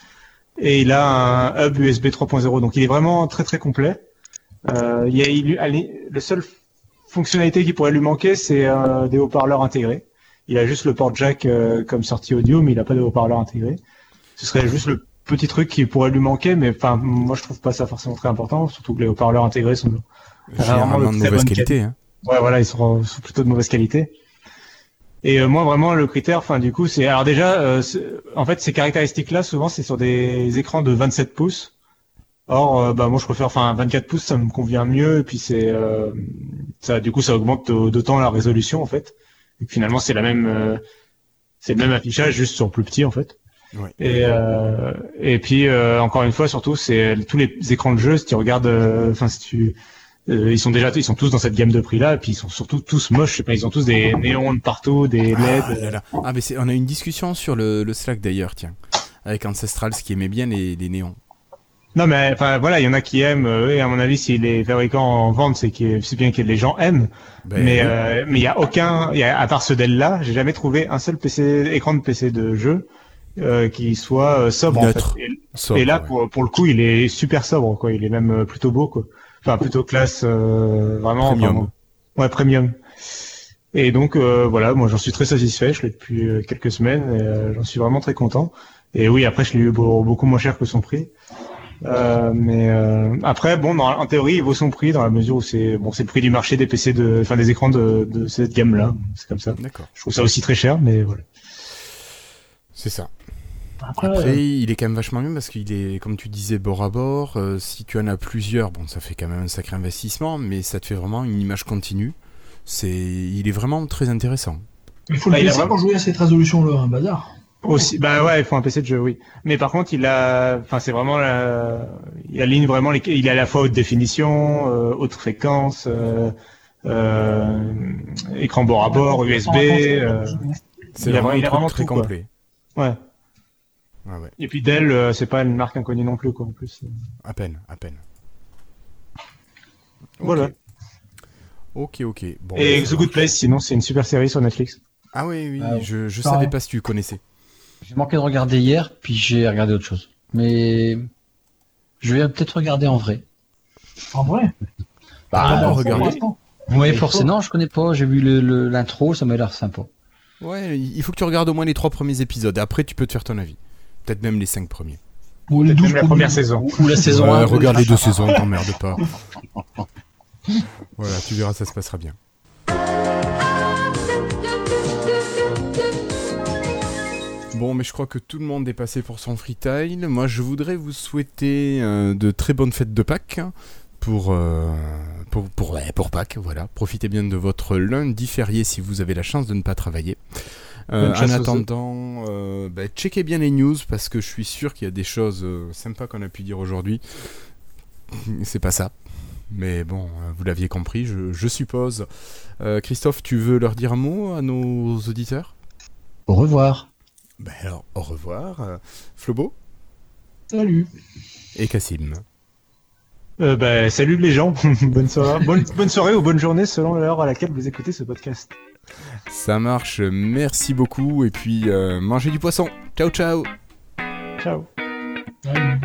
Et il a un hub USB 3.0, donc il est vraiment très très complet. Euh, il y a, le seul fonctionnalité qui pourrait lui manquer, c'est euh, des haut-parleurs intégrés. Il a juste le port jack euh, comme sortie audio, mais il n'a pas de haut-parleurs intégrés. Ce serait juste le petit truc qui pourrait lui manquer, mais enfin moi je trouve pas ça forcément très important, surtout que les haut-parleurs intégrés sont Généralement de mauvaise bonne qualité. Hein. Ouais, voilà, ils sont, sont plutôt de mauvaise qualité. Et euh, moi, vraiment, le critère, enfin, du coup, c'est alors déjà, euh, en fait, ces caractéristiques-là, souvent, c'est sur des écrans de 27 pouces. Or, euh, bah, moi, je préfère, enfin, 24 pouces, ça me convient mieux. Et puis, c'est, euh, ça, du coup, ça augmente d'au- d'autant la résolution, en fait. Et finalement, c'est la même, euh, c'est le même affichage, juste sur plus petit, en fait. Et, euh, et puis, euh, encore une fois, surtout, c'est tous les écrans de jeu, si tu regardes, euh, enfin, si tu ils sont déjà, ils sont tous dans cette gamme de prix là, et puis ils sont surtout tous moches. Je sais pas, ils ont tous des néons de partout, des LED. Ah, là, là. Ah, mais c'est- on a une discussion sur le, le Slack d'ailleurs, tiens. Avec Ancestral, ce qui aimait bien les, les néons. Non, mais enfin voilà, il y en a qui aiment. et à mon avis, si les fabricants en vendent, c'est que c'est bien que les gens aiment. Ben, mais oui. mais il y a aucun, y a, à part ce Dell là, j'ai jamais trouvé un seul PC écran de PC de jeu euh, qui soit euh, sobre Neutre. en fait. Et, Sobre, et là, ouais. pour pour le coup, il est super sobre quoi. Il est même euh, plutôt beau quoi. Enfin plutôt classe, euh, vraiment. Premium. enfin, ouais, premium. Et donc euh, voilà, moi j'en suis très satisfait. Je l'ai depuis euh, quelques semaines et euh, j'en suis vraiment très content. Et oui, après je l'ai eu beaucoup moins cher que son prix. Euh, mais euh, après, bon, dans- en théorie, il vaut son prix dans la mesure où c'est bon, c'est le prix du marché des PC de, enfin des écrans de, de cette gamme-là. C'est comme ça. D'accord, Je trouve ça aussi très cher, mais voilà. C'est ça. Après, Après, euh, il est quand même vachement mieux parce qu'il est, comme tu disais, bord à bord. Euh, si tu en as plusieurs, bon, ça fait quand même un sacré investissement, mais ça te fait vraiment une image continue. C'est, il est vraiment très intéressant. il faut le bah, il a PC vraiment- jouer à cette résolution-là, un bazar. Aussi, bah ouais, il faut un PC de jeu, oui. Mais par contre, il a, enfin, c'est vraiment la, il aligne vraiment les, il est à la fois haute définition, euh, haute fréquence, euh, euh, écran bord à bord, USB. euh, C'est vraiment, il très tout, quoi. Ouais. Et puis Dell, euh, c'est pas une marque inconnue non plus, quoi, en plus. À peine, à peine. Voilà. Ok, ok. Bon, Et bah, The Good. Place, sinon, c'est une super série sur Netflix. Ah oui, oui, Ah je, savais pas si tu connaissais. J'ai manqué de regarder hier, puis j'ai regardé autre chose. Mais je vais peut-être regarder en vrai. En vrai? Ah, Bah, regardez. pour l'instant. Oui, il forcément, je connais pas. J'ai vu le- le- l'intro, ça m'a l'air sympa. Ouais, il faut que tu regardes au moins les trois premiers épisodes. Après, tu peux te faire ton avis. Peut-être même les cinq premiers. Ou les Peut-être 12 même la première saison. Ou la saison Ouais, 1. regarde les deux saisons, t'emmerde pas. Voilà, tu verras, ça se passera bien. Bon, mais je crois que tout le monde est passé pour son freetile. Moi, je voudrais vous souhaiter euh, de très bonnes fêtes de Pâques. Pour, euh, pour, pour, ouais, pour Pâques, voilà. Profitez bien de votre lundi férié si vous avez la chance de ne pas travailler. Euh, en attendant, euh, bah, checkez bien les news parce que je suis sûr qu'il y a des choses sympas qu'on a pu dire aujourd'hui. C'est pas ça. Mais bon, vous l'aviez compris, je, je suppose. Euh, Christophe, tu veux leur dire un mot à nos auditeurs? Au revoir. Ben alors, au revoir. Flobo? Salut. et Cassim? Euh, bah, salut les gens, bonne soirée, bonne, bonne soirée ou bonne journée selon l'heure à laquelle vous écoutez ce podcast. Ça marche, merci beaucoup. Et puis, euh, mangez du poisson. Ciao, ciao Ciao. Salut.